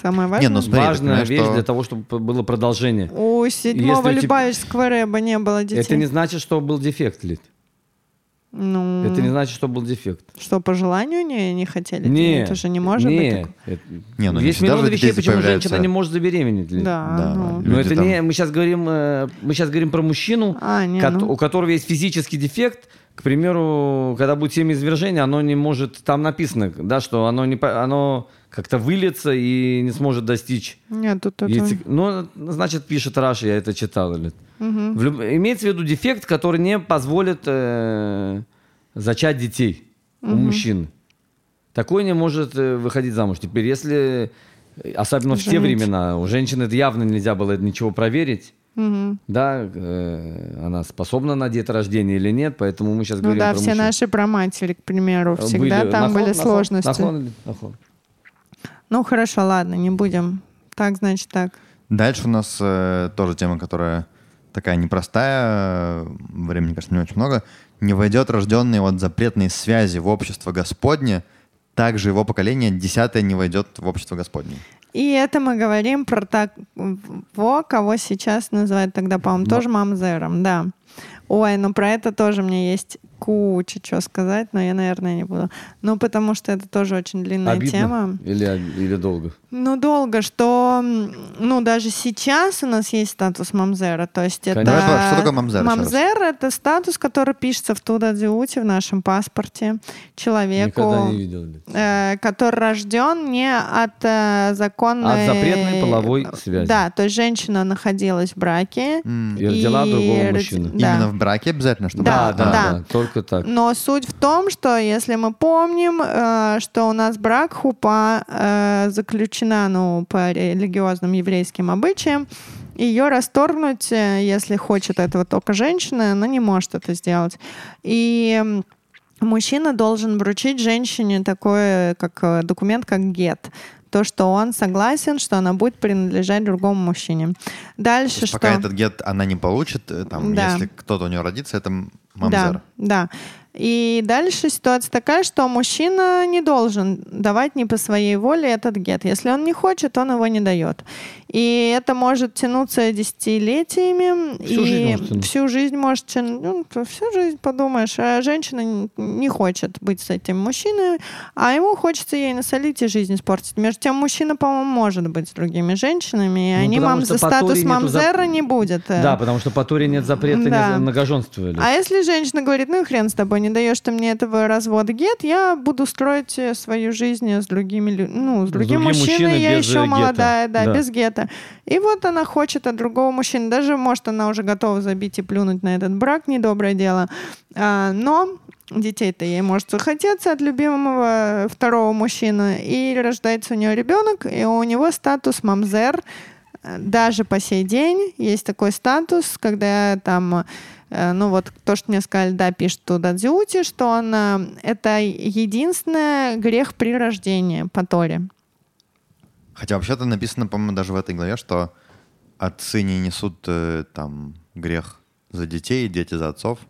Самое важное. Не, ну смотри, важная понимаешь, вещь что- для того, чтобы было продолжение. У седьмого Если у тебя- рэба не было детей. Это не значит, что был дефект, Лид. Ну, Это не значит, что был дефект. что, по желанию не, не хотели? Не, Это же не может не, быть. это- Не, ну Есть миллион вещей, почему появляются. женщина не может забеременеть. Да, Да, ну. Но это там- не, мы сейчас говорим, э, мы сейчас говорим про мужчину, А, не, кот- ну. у которого есть физический дефект. К примеру, когда будет семяизвержение, оно не может, там написано, да, что оно не, оно как-то выльется и не сможет достичь. Нет, тут это... яйце- Ну, значит, пишет Раши, я это читал. Лид. В люб- Имеется в виду дефект, который не позволит э, зачать детей у мужчин. Такой не может э, выходить замуж. Теперь, если, э, особенно в те Женить. времена, у женщины это явно нельзя было ничего проверить, Мгм. да, э, она способна на деторождение или нет, поэтому мы сейчас Ну говорим да, про все мужчин. наши проматери, к примеру, всегда там нахон, были нахон, сложности. нахон, нахон. Ну хорошо, ладно, не будем. Так, значит, так. Дальше у нас э, тоже тема, которая такая непростая, э, времени, кажется, не очень много. Не войдет рожденный от запретной связи в общество Господне, также его поколение десятое не войдет в общество Господне. И это мы говорим про того, кого сейчас называют тогда, по-моему, тоже мамзером, да. Ой, ну про это тоже мне есть куча чего сказать, но я, наверное, не буду. Ну, потому что это тоже очень длинная Обидно тема. Или, или долго? Ну, долго, что, ну, даже сейчас у нас есть статус мамзера, то есть это... Конечно. Давай, что такое мамзер? Мамзер — это статус, который пишется в Тудадзиуте, в нашем паспорте, человеку, не видел. Э, который рожден не от э, законной... От запретной половой связи. Да, то есть женщина находилась в браке. И родила другого мужчину. Да. Именно в браке обязательно, чтобы... Да, да, да. да, только так. Но суть в том, что если мы помним, э, что у нас брак хупа э, заключена ну, по религиозным еврейским обычаям, ее расторгнуть, э, если хочет этого только женщина, она не может это сделать. И мужчина должен вручить женщине такой как документ, как гет. то, что он согласен, что она будет принадлежать другому мужчине. Дальше что? Пока этот гет она не получит, там, Да. если кто-то у нее родится, это мамзер. Да, да. И дальше ситуация такая, что мужчина не должен давать не по своей воле этот гет. Если он не хочет, он его не дает. И это может тянуться десятилетиями. Всю и жизнь может всю жизнь может тянуть. Ну, всю жизнь подумаешь. А женщина не хочет быть с этим мужчиной, а ему хочется ей насолить и жизнь испортить. Между тем, мужчина, по-моему, может быть с другими женщинами, и Ну, они мам за статус мамзера зап- не будет. э. Да, потому что по Торе нет запрета Да. Лид. А если женщина говорит, ну и хрен с тобой, не даешь ты мне этого развода гет, я буду строить э, свою жизнь с другими ну, с другим другим мужчиной, я без, э, еще гета. молодая, да, Да. без гета. И вот она хочет от другого мужчины. Даже, может, она уже готова забить и плюнуть на этот брак, недоброе дело. А, но детей-то ей может захотеться от любимого второго мужчины, и рождается у нее ребенок, и у него статус мамзер, даже по сей день есть такой статус, когда там, э, ну вот то, что мне сказали, да, пишет туда Дзюти, что он, э, это единственный грех при рождении по Торе. Хотя вообще-то написано, по-моему, даже в этой главе, что отцы не несут э, там грех за детей, дети за отцов.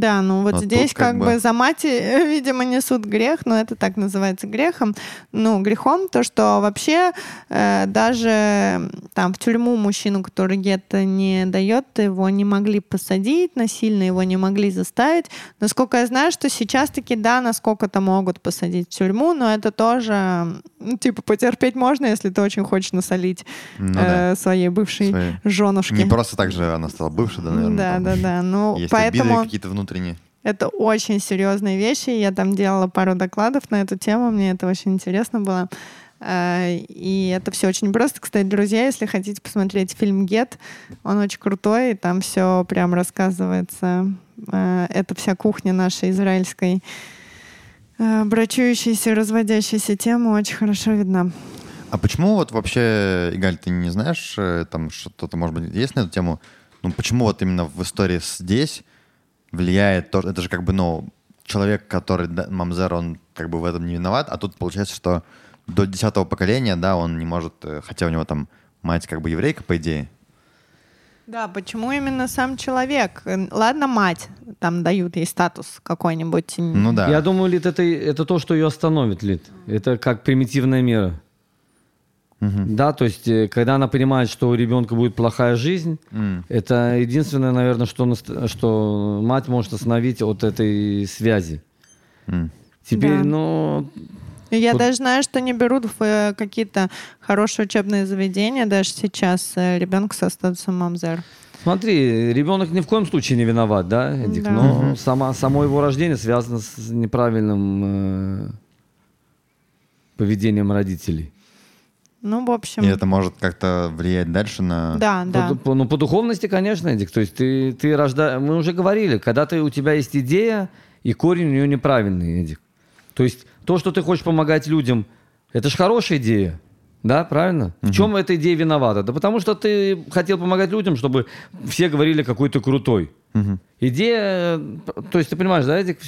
Да, ну вот Но здесь тут как как, бы... бы- за мать, видимо, несут грех, но это так называется грехом. Ну, грехом то, что вообще э, даже там в тюрьму мужчину, который гетто не дает, его не могли посадить насильно, его не могли заставить. Насколько я знаю, что сейчас таки да, насколько-то могут посадить в тюрьму, но это тоже, ну, типа, потерпеть можно, если ты очень хочешь насолить Ну да. э, своей бывшей Своей. женушке. Не просто так же она стала бывшей, да, наверное. Да, там да, да. Ну, поэтому... какие-то внутренние. Это очень серьезные вещи. Я там делала пару докладов на эту тему. Мне это очень интересно было. Э, И это все очень просто. Кстати, друзья, если хотите посмотреть фильм «Гет», он очень крутой, и там все прям рассказывается. Э, Это вся кухня нашей израильской э, брачующейся, разводящейся темы очень хорошо видна. А почему вот вообще, Игаль, ты не знаешь, там что-то, может быть, есть на эту тему? Ну, почему вот именно в истории здесь влияет то, это же как бы, ну, человек, который, да, мамзер, он как бы в этом не виноват, а тут получается, что до десятого поколения, да, он не может, э, хотя у него там мать как бы еврейка, по идее. Да, почему именно сам человек? Э, Ладно, мать, там дают ей статус какой-нибудь. Ну да. Я думаю, Лид, это, это то, что ее остановит, Лид. Это как примитивная мера. Да, то есть, э, когда она понимает, что у ребенка будет плохая жизнь, М. это единственное, наверное, что, что мать может остановить от этой связи. М. Теперь, Да. ну, Я Вот- даже знаю, что не берут в э, какие-то хорошие учебные заведения даже сейчас э, ребенка со статусом мамзер. Смотри, ребенок ни в коем случае не виноват, да, Эдик? Да. Но сама, само его рождение связано с неправильным э, поведением родителей. Ну, в общем, И это может как-то влиять дальше на... да, да. По, по- ну, по духовности, конечно, Эдик. То есть ты, ты рожда... Мы уже говорили, когда ты, у тебя есть идея, и корень у нее неправильный, Эдик. То есть то, что ты хочешь помогать людям, это же хорошая идея. Да, правильно? В чем эта идея виновата? Да потому что ты хотел помогать людям, чтобы все говорили, какой ты крутой. Идея, э, то есть ты понимаешь, да, Эдик,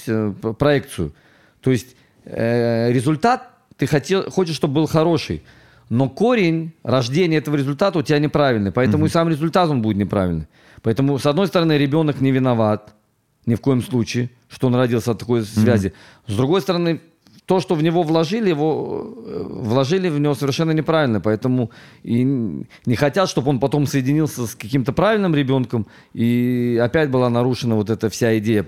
проекцию. То есть э, результат ты хотел, хочешь, чтобы был хороший, но корень рождения этого результата у тебя неправильный, поэтому и сам результат он будет неправильный. Поэтому, с одной стороны, ребенок не виноват ни в коем случае, что он родился от такой связи. С другой стороны, то, что в него вложили, его э, вложили в него совершенно неправильно, поэтому и не хотят, чтобы он потом соединился с каким-то правильным ребенком, и опять была нарушена вот эта вся идея.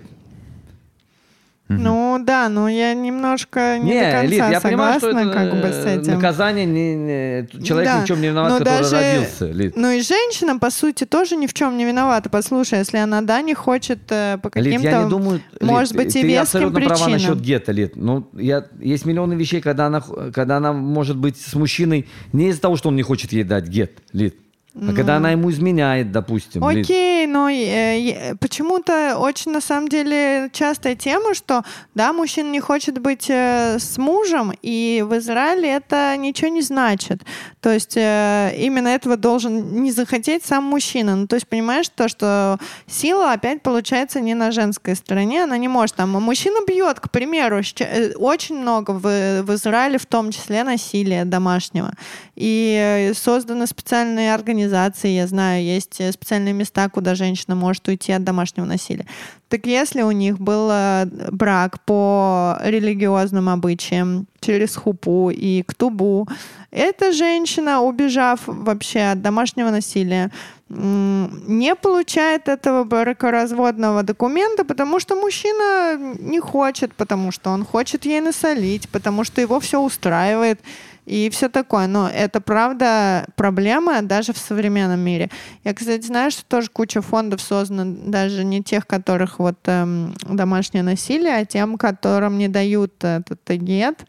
Ну, да, но я немножко не, Не, до конца Лид, я понимаю, что согласна это как бы с э, этим. наказание не, не- человек Да, ни в чем не виноват, но который даже- родился. Лид. Ну и женщина, по сути, тоже ни в чем не виновата. Послушай, если она, да, не хочет э, по Лид, каким-то, я не думаю, может Лид, быть, и ты веским абсолютно права причинам. насчет гета, Лид. Ну, я, есть миллионы вещей, когда она, когда она может быть с мужчиной не из-за того, что он не хочет ей дать гет, Лид, а когда она ему изменяет, допустим. Окей, но э, почему-то очень на самом деле частая тема, что да, мужчина не хочет быть э, с мужем, и в Израиле это ничего не значит. То есть э, именно этого должен не захотеть сам мужчина. Ну, то есть понимаешь то, что сила опять получается не на женской стороне, она не может там. А мужчина бьет, к примеру, э, очень много в, в Израиле, в том числе насилия домашнего. И созданы специальные организации, я знаю, есть специальные места, куда женщина может уйти от домашнего насилия. Так если у них был э, брак по религиозным обычаям через хупу и ктубу, эта женщина, убежав вообще от домашнего насилия, не получает этого бракоразводного документа, потому что мужчина не хочет, потому что он хочет ей насолить, потому что его все устраивает и все такое. Но это правда проблема даже в современном мире. Я, кстати, знаю, что тоже куча фондов создана, даже не тех, которых вот эм, домашнее насилие, а тем, которым не дают этот эгет.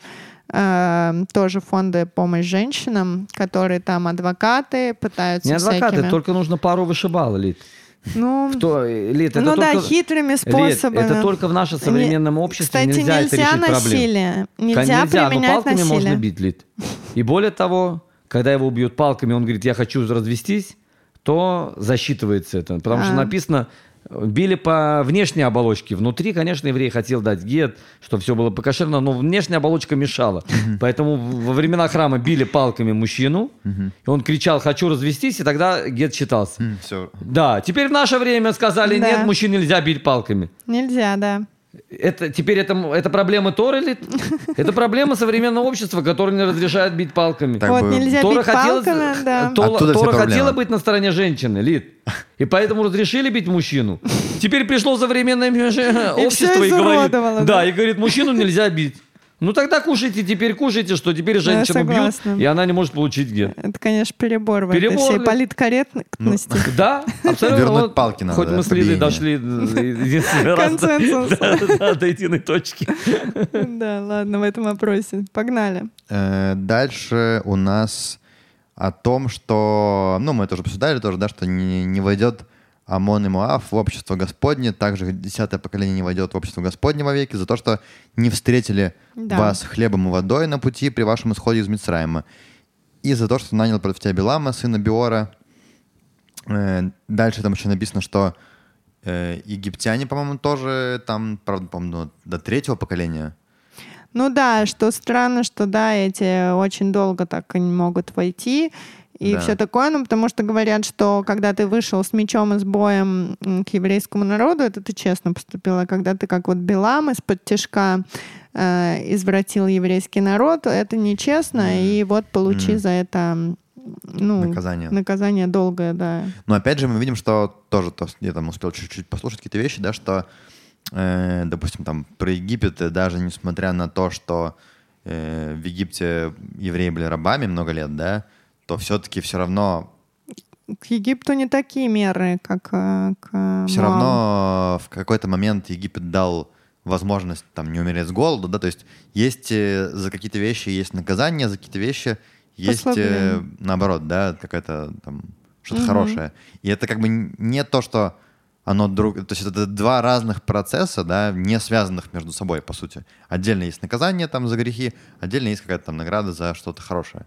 Э, тоже фонды помощь женщинам, которые там адвокаты пытаются Не адвокаты, всякими... только нужно пару вышибал, Лид. Ну, Кто, Лид, это ну только, да, хитрыми способами. Лид, это только в нашем современном обществе Кстати, нельзя, нельзя это решить насилие. Нельзя, нельзя применять но палками насилие. можно бить, Лид. И более того, когда его убьют палками, он говорит, я хочу развестись, то засчитывается это. Потому что А. написано, били по внешней оболочке. Внутри, конечно, еврей хотел дать гет, чтобы все было покошерно, но внешняя оболочка мешала. Поэтому во времена храма били палками мужчину, и он кричал, хочу развестись, и тогда гет считался. Да, теперь в наше время сказали, Да. нет, мужчин нельзя бить палками. Нельзя, да. Это, теперь это, это проблема Торы или? Это проблема современного общества, которое не разрешает бить палками. Так вот бы- нельзя Тора бить хотела, палками, да. Тола- Тора хотела быть на стороне женщины, Лид. И поэтому разрешили бить мужчину. Теперь пришло современное И общество всё и говорит, да. и говорит, мужчину нельзя бить. Ну тогда кушайте, теперь кушайте, что теперь женщину бьют, и она не может получить гет. Это, конечно, перебор в этой Перебор, всей да. политкорректности. Да, абсолютно. Вернуть Вот палки надо, Хоть да, мы с Лидой дошли э, единственный раз до- единой точки. Да, ладно, в этом вопросе. Погнали. Э, Дальше у нас о том, что, ну, мы это уже обсуждали тоже, да, что не, не войдет Амон и Моав в общество Господне, также десятое поколение не войдет в общество Господне вовеки за то, что не встретили Да. вас хлебом и водой на пути при вашем исходе из Мицраима. И за то, что нанял против тебя Белама, сына Биора. Э, Дальше там еще написано, что э, египтяне, по-моему, тоже там, правда, по-моему, до третьего поколения. Ну да, что странно, что да, эти очень долго так и не могут войти. И Да. все такое, ну, потому что говорят, что когда ты вышел с мечом и с боем к еврейскому народу, это ты честно поступила. Когда ты как вот Белам из-под тяжка э, извратил еврейский народ, это нечестно, и вот получи Мгм. за это ну, Наказание. наказание долгое, да. Но опять же мы видим, что тоже, то, я там успел чуть-чуть послушать какие-то вещи, да, что, э, допустим, там про Египет, э, даже несмотря на то, что э, в Египте евреи были рабами много лет, да, то все-таки все равно, К Египту не такие меры, как э, к все равно в какой-то момент Египет дал возможность там не умереть с голоду, да, то есть есть э, за какие-то вещи есть наказание, за какие-то вещи есть э, Послабление. наоборот, да, какая-то там что-то Мгм. хорошее. И это как бы не то, что оно друг, то есть это два разных процесса, да, не связанных между собой, по сути. Отдельно есть наказание там за грехи, отдельно есть какая-то там награда за что-то хорошее.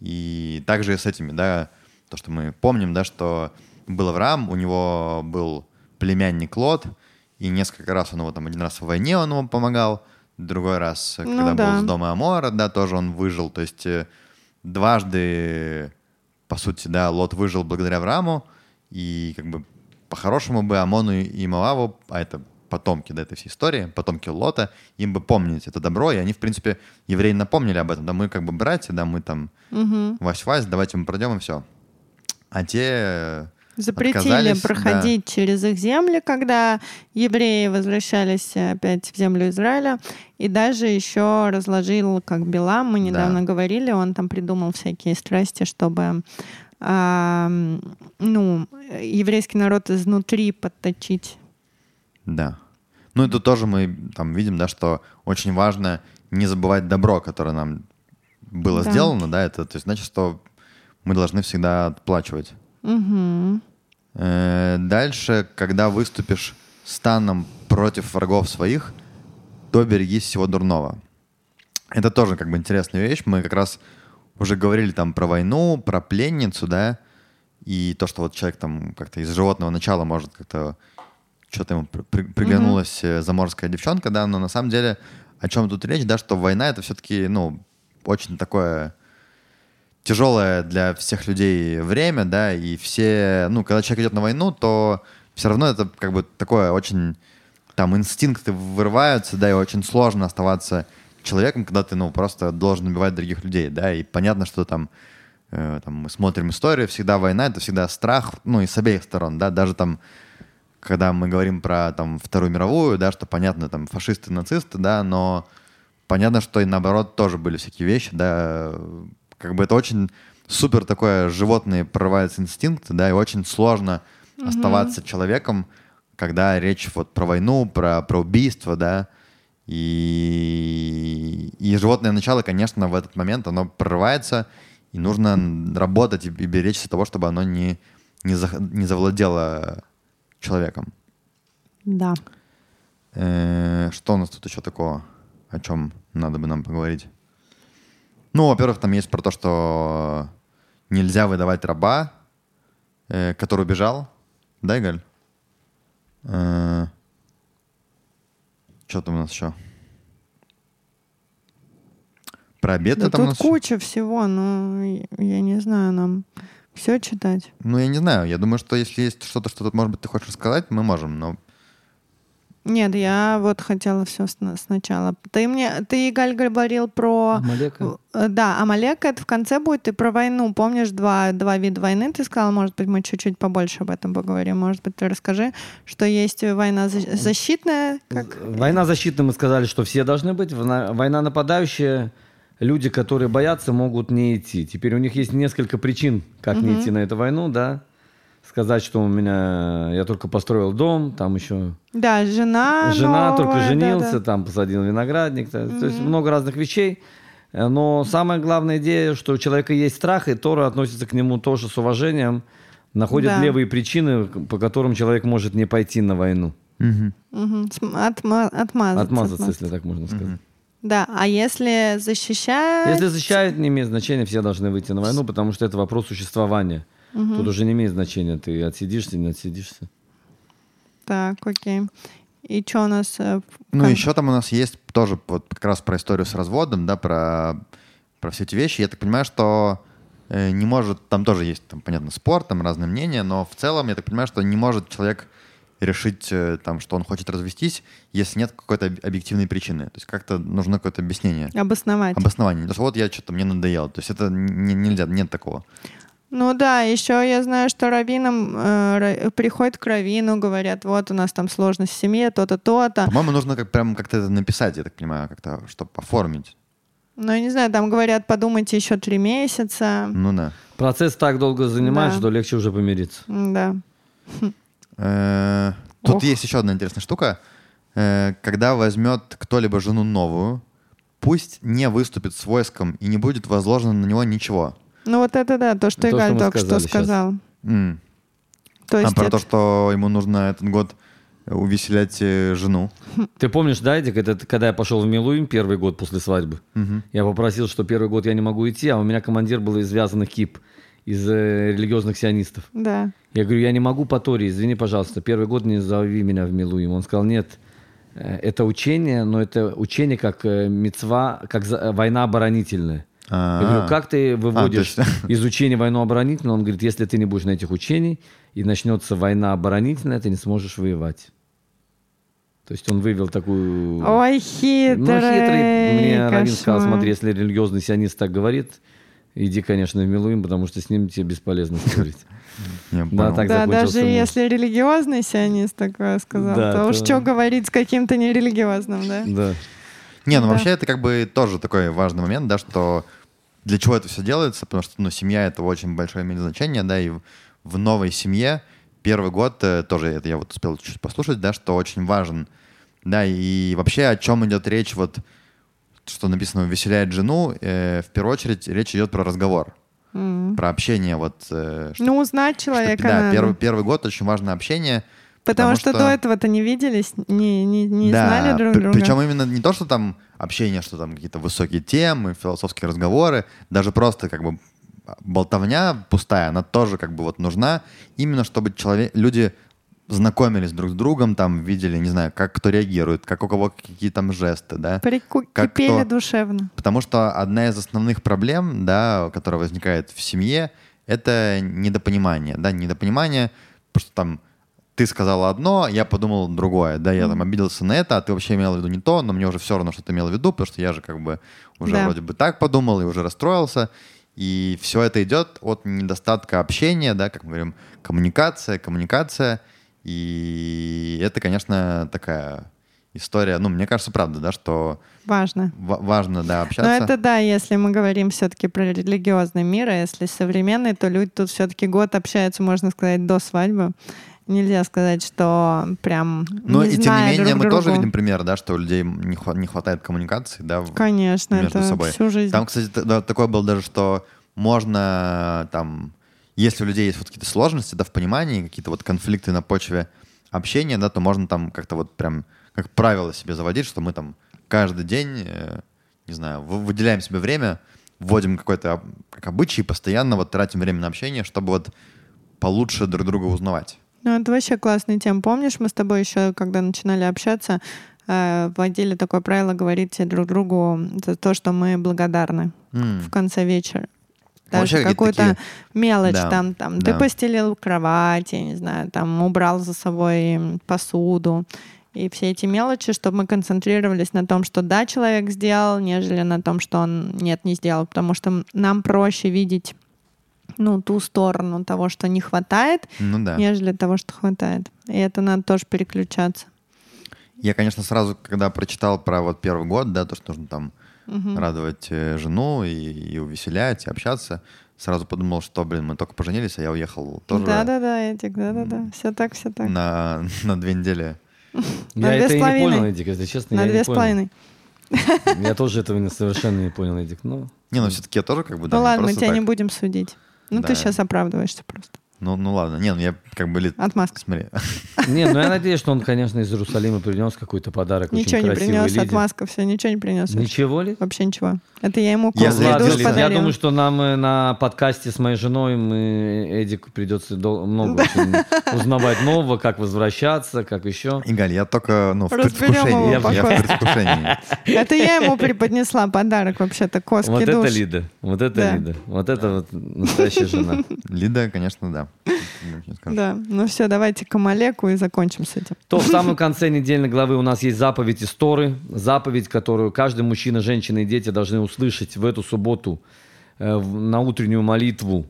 И также с этими, да, то, что мы помним, да, что был Авраам, у него был племянник Лот, и несколько раз он его там, один раз в войне он ему помогал, другой раз, э, Ну когда да. был с дома Амора, да, тоже он выжил, то есть э, дважды, по сути, да, Лот выжил благодаря Аврааму, и как бы по-хорошему бы Амону и Моаву, а это потомки да, этой всей истории, потомки Лота, им бы помнить это добро, и они, в принципе, евреи напомнили об этом, да, мы как бы братья, да, мы там Мгм. Вась-Вась, давайте мы пройдем и все. А те э, Запретили проходить через их земли, когда евреи возвращались э, опять в землю Израиля. И даже еще разложил, как Билам, мы недавно говорили, он там придумал всякие страсти, чтобы а, ну, еврейский народ изнутри подточить. Да. Ну тут тоже мы там видим, да, что очень важно не забывать добро, которое нам было Да. сделано, да, это то есть значит, что мы должны всегда отплачивать. Э, Дальше, когда выступишь станом против врагов своих, то берегись всего дурного. Это тоже как бы интересная вещь. Мы как раз уже говорили там про войну, про пленницу, да, и то, что вот человек там как-то из животного начала может как-то что-то ему при- при- приглянулась э, заморская девчонка, да, но на самом деле о чем тут речь, да, что война это все-таки, ну, очень такое тяжелое для всех людей время, да, и все, ну, когда человек идет на войну, то все равно это как бы такое очень, там, инстинкты вырываются, да, и очень сложно оставаться человеком, когда ты, ну, просто должен убивать других людей, да, и понятно, что там, э, там мы смотрим историю, всегда война, это всегда страх, ну, и с обеих сторон, да, даже там, когда мы говорим про там Вторую мировую, да, что понятно, там фашисты, нацисты, да, но понятно, что и наоборот тоже были всякие вещи, да, как бы это очень супер такое животное прорывается инстинкт, да, и очень сложно оставаться человеком, когда речь вот про войну, про, про убийство, да, и, и животное начало, конечно, в этот момент оно прорывается, и нужно работать и, и беречься того, чтобы оно не, не, зах- не завладело человеком. Да. Э, Что у нас тут еще такого, о чем надо бы нам поговорить? Ну, во-первых, там есть про то, что нельзя выдавать раба, э, который убежал. Да, Игаль? Что там у нас еще? Про обед Да там у тут нас... куча всего, но я я не знаю, нам все читать. Ну, я не знаю. Я думаю, что если есть что-то, что, тут, может быть, ты хочешь рассказать, мы можем. Но Нет, я вот хотела все сначала. Ты мне, ты, Галь, говорил про... Амалека? Э, Да, Амалека это в конце будет, и про войну. Помнишь, два, два вида войны ты сказала? Может быть, мы чуть-чуть побольше об этом поговорим. Может быть, ты расскажи, что есть война за- защитная, как... Война защитная, мы сказали, что все должны быть. Война нападающая, люди, которые боятся, могут не идти. Теперь у них есть несколько причин, как не идти на эту войну, да. Сказать, что у меня, я только построил дом, там еще Да, жена жена новая, только да, женился, да. там посадил виноградник. То, то есть много разных вещей. Но самая главная идея, что у человека есть страх, и Тора относится к нему тоже с уважением, находит Да. левые причины, по которым человек может не пойти на войну. Мгм, см- отма- отмазаться. Отмазаться, отмазаться. если так можно сказать. Да, а если защищать... Если защищают, не имеет значения, все должны выйти на войну, потому что это вопрос существования. Тут уже не имеет значения, ты отсидишься, не отсидишься. Так, окей. И что у нас... э, в Ну, еще там у нас есть тоже вот как раз про историю с разводом, да, про, про все эти вещи. Я так понимаю, что э, не может, там тоже есть, там, понятно, спор, там разные мнения, но в целом, я так понимаю, что не может человек решить, э, там, что он хочет развестись, если нет какой-то об- объективной причины. То есть как-то нужно какое-то объяснение, Обосновать. обоснование. То есть вот я что-то, мне надоело. То есть это не- нельзя, нет такого. Ну да, еще я знаю, что раввинам э, приходят к раввину, говорят, вот у нас там сложность в семье, то-то, то-то. По-моему, нужно как, прям как-то это написать, я так понимаю, как-то, чтобы оформить. Ну, я не знаю, там говорят, подумайте еще три месяца. Ну да. Процесс так долго занимает, Да. что легче уже помириться. Да. Э, Тут Ох. есть еще одна интересная штука. Э, Когда возьмет кто-либо жену новую, пусть не выступит с войском и не будет возложено на него ничего. Ну вот это да, то, что То, что Игаль мы только что сказал. То А есть про это- то, что ему нужно этот год увеселять э, жену. Ты помнишь, да, Эдик, это когда я пошел в Милуим первый год после свадьбы? Я попросил, что первый год я не могу идти, а у меня командир был из вязаных кип, из э, религиозных сионистов. Да. Я говорю, я не могу по Торе, извини, пожалуйста, первый год не зови меня в Милуим. Он сказал, нет, э, это учение, но это учение как э, мецва, как э, война оборонительная. Я говорю, А. как ты выводишь есть- из учения войну оборонительную? Он говорит, если ты не будешь на этих учений, и начнется война оборонительная, ты не сможешь воевать. То есть он вывел такую... Ой, хитрый. Ну, хитрый. Мне Равин сказал, смотри, если религиозный сионист так говорит, иди, конечно, в Милуим, потому что с ним тебе бесполезно спорить. Я Да, так Да, даже мир. если религиозный сионист такое сказал, Да, то уж то- что говорить с каким-то нерелигиозным, да? Да. Не, ну Да. вообще это как бы тоже такой важный момент, да, что для чего это все делается, потому что, ну, семья это очень большое имеет значение, да, и в, новой семье первый год э, тоже, это я вот успел чуть послушать, да, что очень важен, да, и вообще о чем идет речь, вот, что написано «увеселяет жену», э, в первую очередь речь идет про разговор. М. про общение. Вот, э, что- Ну, узнать что, человека да, надо. первый, первый год очень важно общение. Потому, что, до этого-то не виделись, не, не, не да, знали друг при- друга. Причем именно не то, что там общение, что там какие-то высокие темы, философские разговоры, даже просто как бы болтовня пустая, она тоже как бы вот нужна, именно чтобы человек, люди знакомились друг с другом, там видели, не знаю, как кто реагирует, как у кого какие там жесты, да. Прику- как Кипели кто- душевно. Потому что одна из основных проблем, да, которая возникает в семье, это недопонимание, да, недопонимание, потому что там ты сказала одно, я подумал другое, да, я там обиделся на это, а ты вообще имел в виду не то, но мне уже все равно, что ты имел в виду, потому что я же как бы уже Да. вроде бы так подумал и уже расстроился, и все это идет от недостатка общения, да, как мы говорим, коммуникация, коммуникация, и это, конечно, такая история, ну, мне кажется, правда, да, что Важно. ва- важно, да, Но общаться. это да, если мы говорим все-таки про религиозный мир, а если современный, то люди тут все-таки год общаются, можно сказать, до свадьбы. Нельзя сказать, что прям Но не и тем не менее друг мы тоже другу. видим пример, да, что у людей не, хва- не хватает коммуникации, да, Конечно, между это собой. всю жизнь. Там, кстати, да, такое было даже, что можно там, если у людей есть вот какие-то сложности, да, в понимании, какие-то вот конфликты на почве общения, да, то можно там как-то вот прям как правило себе заводить, что мы там каждый день, э, не знаю, вы- выделяем себе время, вводим какой-то как обычай, и постоянно вот тратим время на общение, чтобы вот получше друг друга узнавать. Ну, это вообще классная тема. Помнишь, мы с тобой еще, когда начинали общаться, э, вводили такое правило говорить друг другу за то, что мы благодарны М. в конце вечера. Даже какую-то такие- мелочь Да, там, там да. ты постелил кровать, я не знаю, там убрал за собой посуду. И все эти мелочи, чтобы мы концентрировались на том, что да, человек сделал, нежели на том, что он нет, не сделал. Потому что нам проще видеть ну, ту сторону того, что не хватает, Ну да. нежели того, что хватает. И это надо тоже переключаться. Я, конечно, сразу, когда прочитал про вот первый год, да, то, что нужно там радовать э, жену и, и увеселять, и общаться, сразу подумал, что, блин, мы только поженились, а я уехал тоже Да-да-да, Эдик, да-да-да. Все так, все так. на, на две недели. На Я это и не понял, Эдик, если честно. На я две не с понял. половиной. Я тоже этого не- совершенно не понял, Эдик. Ну, Не, ну все-таки я тоже как бы... Ну ладно, мы тебя не будем судить. Ну ты сейчас оправдываешься просто. Ну, ну ладно, не, ну я как бы... лет- Отмазка. Смотри, не, ну я надеюсь, что он, конечно, из Иерусалима принес какой-то подарок Ничего не принес, Лиде. отмазка, все, ничего не принес. Ничего ли? Вообще ничего. Это я ему Я Лиз, я подарил. думаю, что нам э, на подкасте с моей женой мы, Эдику придется дол- много узнавать нового, как возвращаться, как еще. Игаль, я только, ну, в Разберем предвкушении. его Я, я в предвкушении. Это я ему преподнесла подарок вообще-то, коски Вот душ. это Лида, вот это Да. Лида, вот это вот настоящая жена. Лида, конечно, да. Да, ну все, давайте к Амалеку и закончим с этим. То в самом конце недельной главы у нас есть заповедь из Торы, заповедь, которую каждый мужчина, женщина и дети должны услышать в эту субботу э, на утреннюю молитву.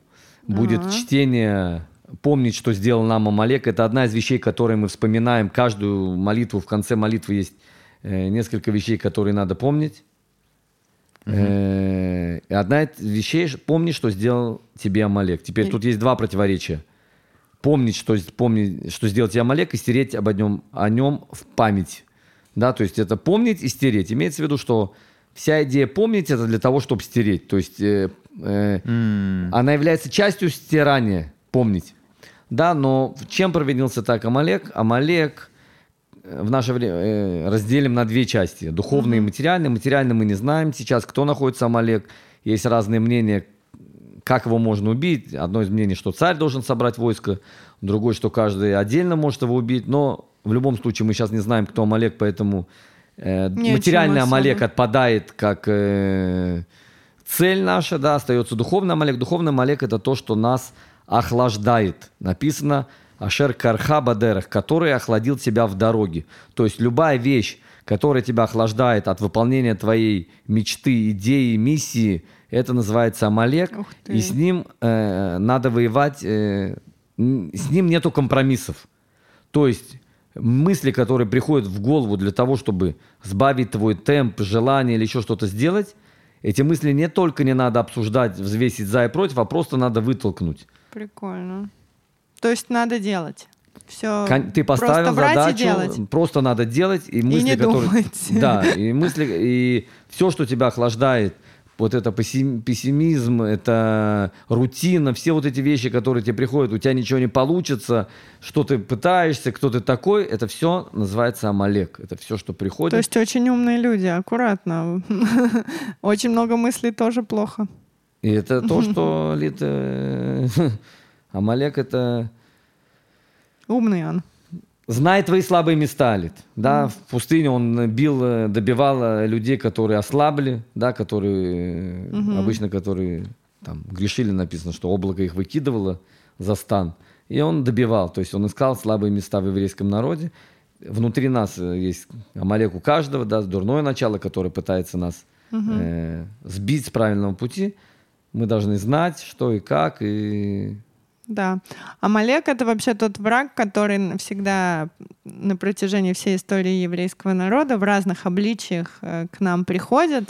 Будет Ага. чтение помнить, что сделал нам Амалек. Это одна из вещей, которые мы вспоминаем. Каждую молитву, в конце молитвы есть э, несколько вещей, которые надо помнить. Э, и одна из вещей, помни, что сделал тебе Амалек. Теперь тут есть два противоречия. Помнить, что, с- помни, что сделал тебе Амалек, и стереть об нем, о нем в память. Да, то есть это помнить и стереть. Имеется в виду, что вся идея помнить это для того, чтобы стереть. То есть э, э, М, она является частью стирания, помнить. Да, но чем провинился так Амалек? Амалек э, в наше время э, разделим на две части. Духовный и материальный. Материальный мы не знаем сейчас, кто находится Амалек. Есть разные мнения, как его можно убить. Одно из мнений, что царь должен собрать войско. Другое, что каждый отдельно может его убить. Но в любом случае мы сейчас не знаем, кто Амалек, поэтому э, Не материальный. Амалек отпадает как э, цель наша, да, остается духовный Амалек. Духовный Амалек это то, что нас охлаждает. Написано Ашер Карха Бадерах, который охладил тебя в дороге. То есть любая вещь, которая тебя охлаждает от выполнения твоей мечты, идеи, миссии, это называется Амалек. И с ним э, надо воевать, э, с ним нету компромиссов. То есть мысли, которые приходят в голову для того, чтобы сбавить твой темп, желание или еще что-то сделать, эти мысли не только не надо обсуждать, взвесить за и против, а просто надо вытолкнуть. Прикольно. То есть надо делать. Все. Ты поставил просто задачу, и делать. просто надо делать и мысли, не которые, думать. да, и мысли и все, что тебя охлаждает, вот это пессим- пессимизм, это рутина, все вот эти вещи, которые тебе приходят, у тебя ничего не получится, что ты пытаешься, кто ты такой, это все называется Амалек. Это все, что приходит. То есть очень умные люди, аккуратно. Очень много мыслей тоже плохо. И это то, что Лид, э, Амалек это Умный он. Знает твои слабые места, Лид. Да, в пустыне он бил, э, добивал э, людей, которые ослабли, да, которые э, обычно, которые там грешили, написано, что облако их выкидывало за стан. И он добивал, то есть он искал слабые места в еврейском народе. Внутри нас э, есть Амалек у каждого, да, дурное начало, которое пытается нас э, сбить с правильного пути. Мы должны знать, что и как, и Да. Амалек — это вообще тот враг, который всегда на протяжении всей истории еврейского народа в разных обличиях э, к нам приходит,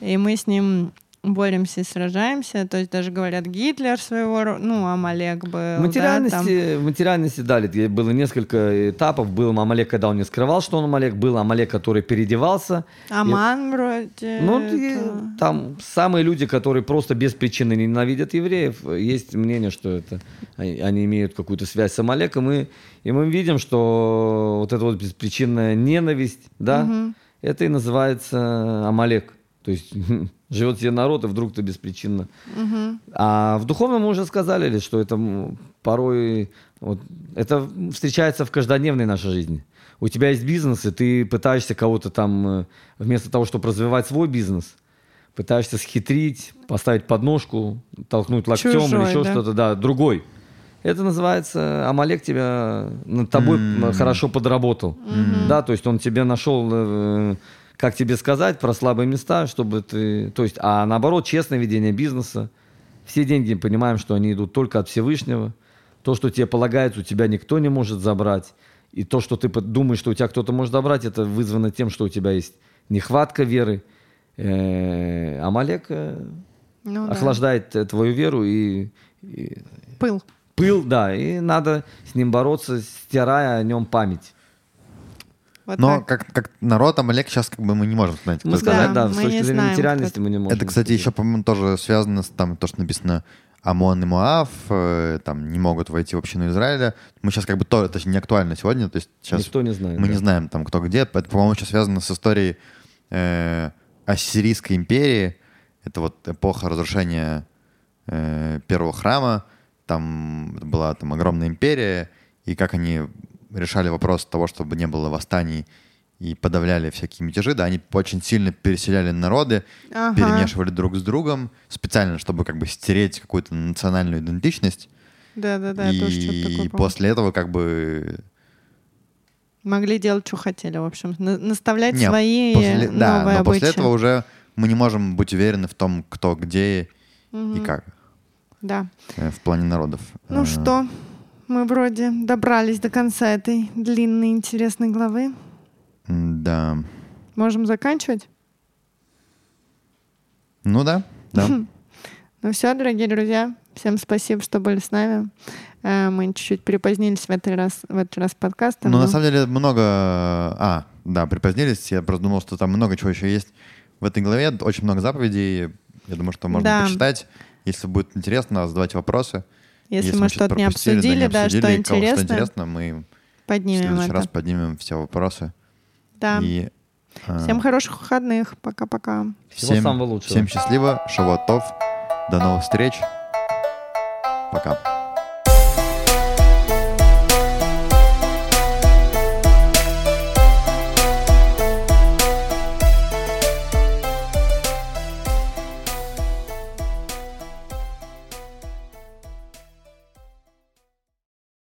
и мы с ним боремся и сражаемся. То есть даже говорят Гитлер своего ну, Амалек был. В да, там. материальности, в материальности дали. Было несколько этапов. Был Амалек, когда он не скрывал, что он Амалек. Был Амалек, который переодевался. Аман вроде. Ну, и это- там самые люди, которые просто без причины ненавидят евреев, есть мнение, что это они, имеют какую-то связь с Амалеком, и, и мы видим, что вот эта вот беспричинная ненависть, да, это и называется Амалек. То есть живет себе народ, и вдруг ты беспричинно. А в духовном мы уже сказали, ли, что это порой вот, это встречается в каждодневной нашей жизни. У тебя есть бизнес, и ты пытаешься кого-то там, э, вместо того, чтобы развивать свой бизнес, пытаешься схитрить, поставить подножку, толкнуть локтем или Чужой, еще да. что-то, да, другой. Это называется Амалек тебя над тобой м, хорошо подработал. Да, то есть он тебе нашел, э, как тебе сказать, про слабые места, чтобы ты... То есть, а наоборот, честное ведение бизнеса. Все деньги, понимаем, что они идут только от Всевышнего. То, что тебе полагается, у тебя никто не может забрать. И то, что ты думаешь, что у тебя кто-то может забрать, это вызвано тем, что у тебя есть нехватка веры. Э, Амалек э, Ну да. охлаждает э, твою веру и, и Пыл. пыл, да, и надо с ним бороться, стирая о нем память. Вот Но так. как, как народ Амалек сейчас как бы мы не можем знать. кто Мы это. сказать, да, мы с точки зрения материальности мы не можем. Это, кстати, сказать. еще, по-моему, тоже связано с там, то, что написано Амон и Моав э, там не могут войти в общину Израиля. Мы сейчас как бы то, это не актуально сегодня, то есть сейчас Никто не знает. мы да. не знаем там кто где. Это, по-моему, еще связано с историей э, Ассирийской империи. Это вот эпоха разрушения э, первого храма. Там была там огромная империя, и как они решали вопрос того, чтобы не было восстаний и подавляли всякие мятежи, да, они очень сильно переселяли народы, Ага. перемешивали друг с другом специально, чтобы как бы стереть какую-то национальную идентичность. Да-да-да, я тоже что-то и такое после этого как бы Могли делать, что хотели, в общем. На- наставлять Не, свои после, да, новые но после обычаи. этого уже мы не можем быть уверены в том, кто где и Мгм. как Да. э, в плане народов. Ну Э, что, мы вроде добрались до конца этой длинной интересной главы. Да. Можем заканчивать? Ну да, да. Ну все, дорогие друзья, всем спасибо, что были с нами. Э, Мы чуть-чуть припозднились в этот раз, в этот раз подкастом. Ну, но- на самом деле, много... А, да, припозднились. Я просто думал, что там много чего еще есть в этой главе. Очень много заповедей. Я думаю, что можно Да. почитать. Если будет интересно, задавать вопросы. Если, мы мы что-то не обсудили, да, обсудили, что и кого интересно, интересно, мы в поднимем следующий это. раз поднимем все вопросы. Да. И, э, Всем хороших выходных. Пока-пока. Всего всем, самого лучшего. Всем счастливо, шавуатов. До новых встреч. Пока.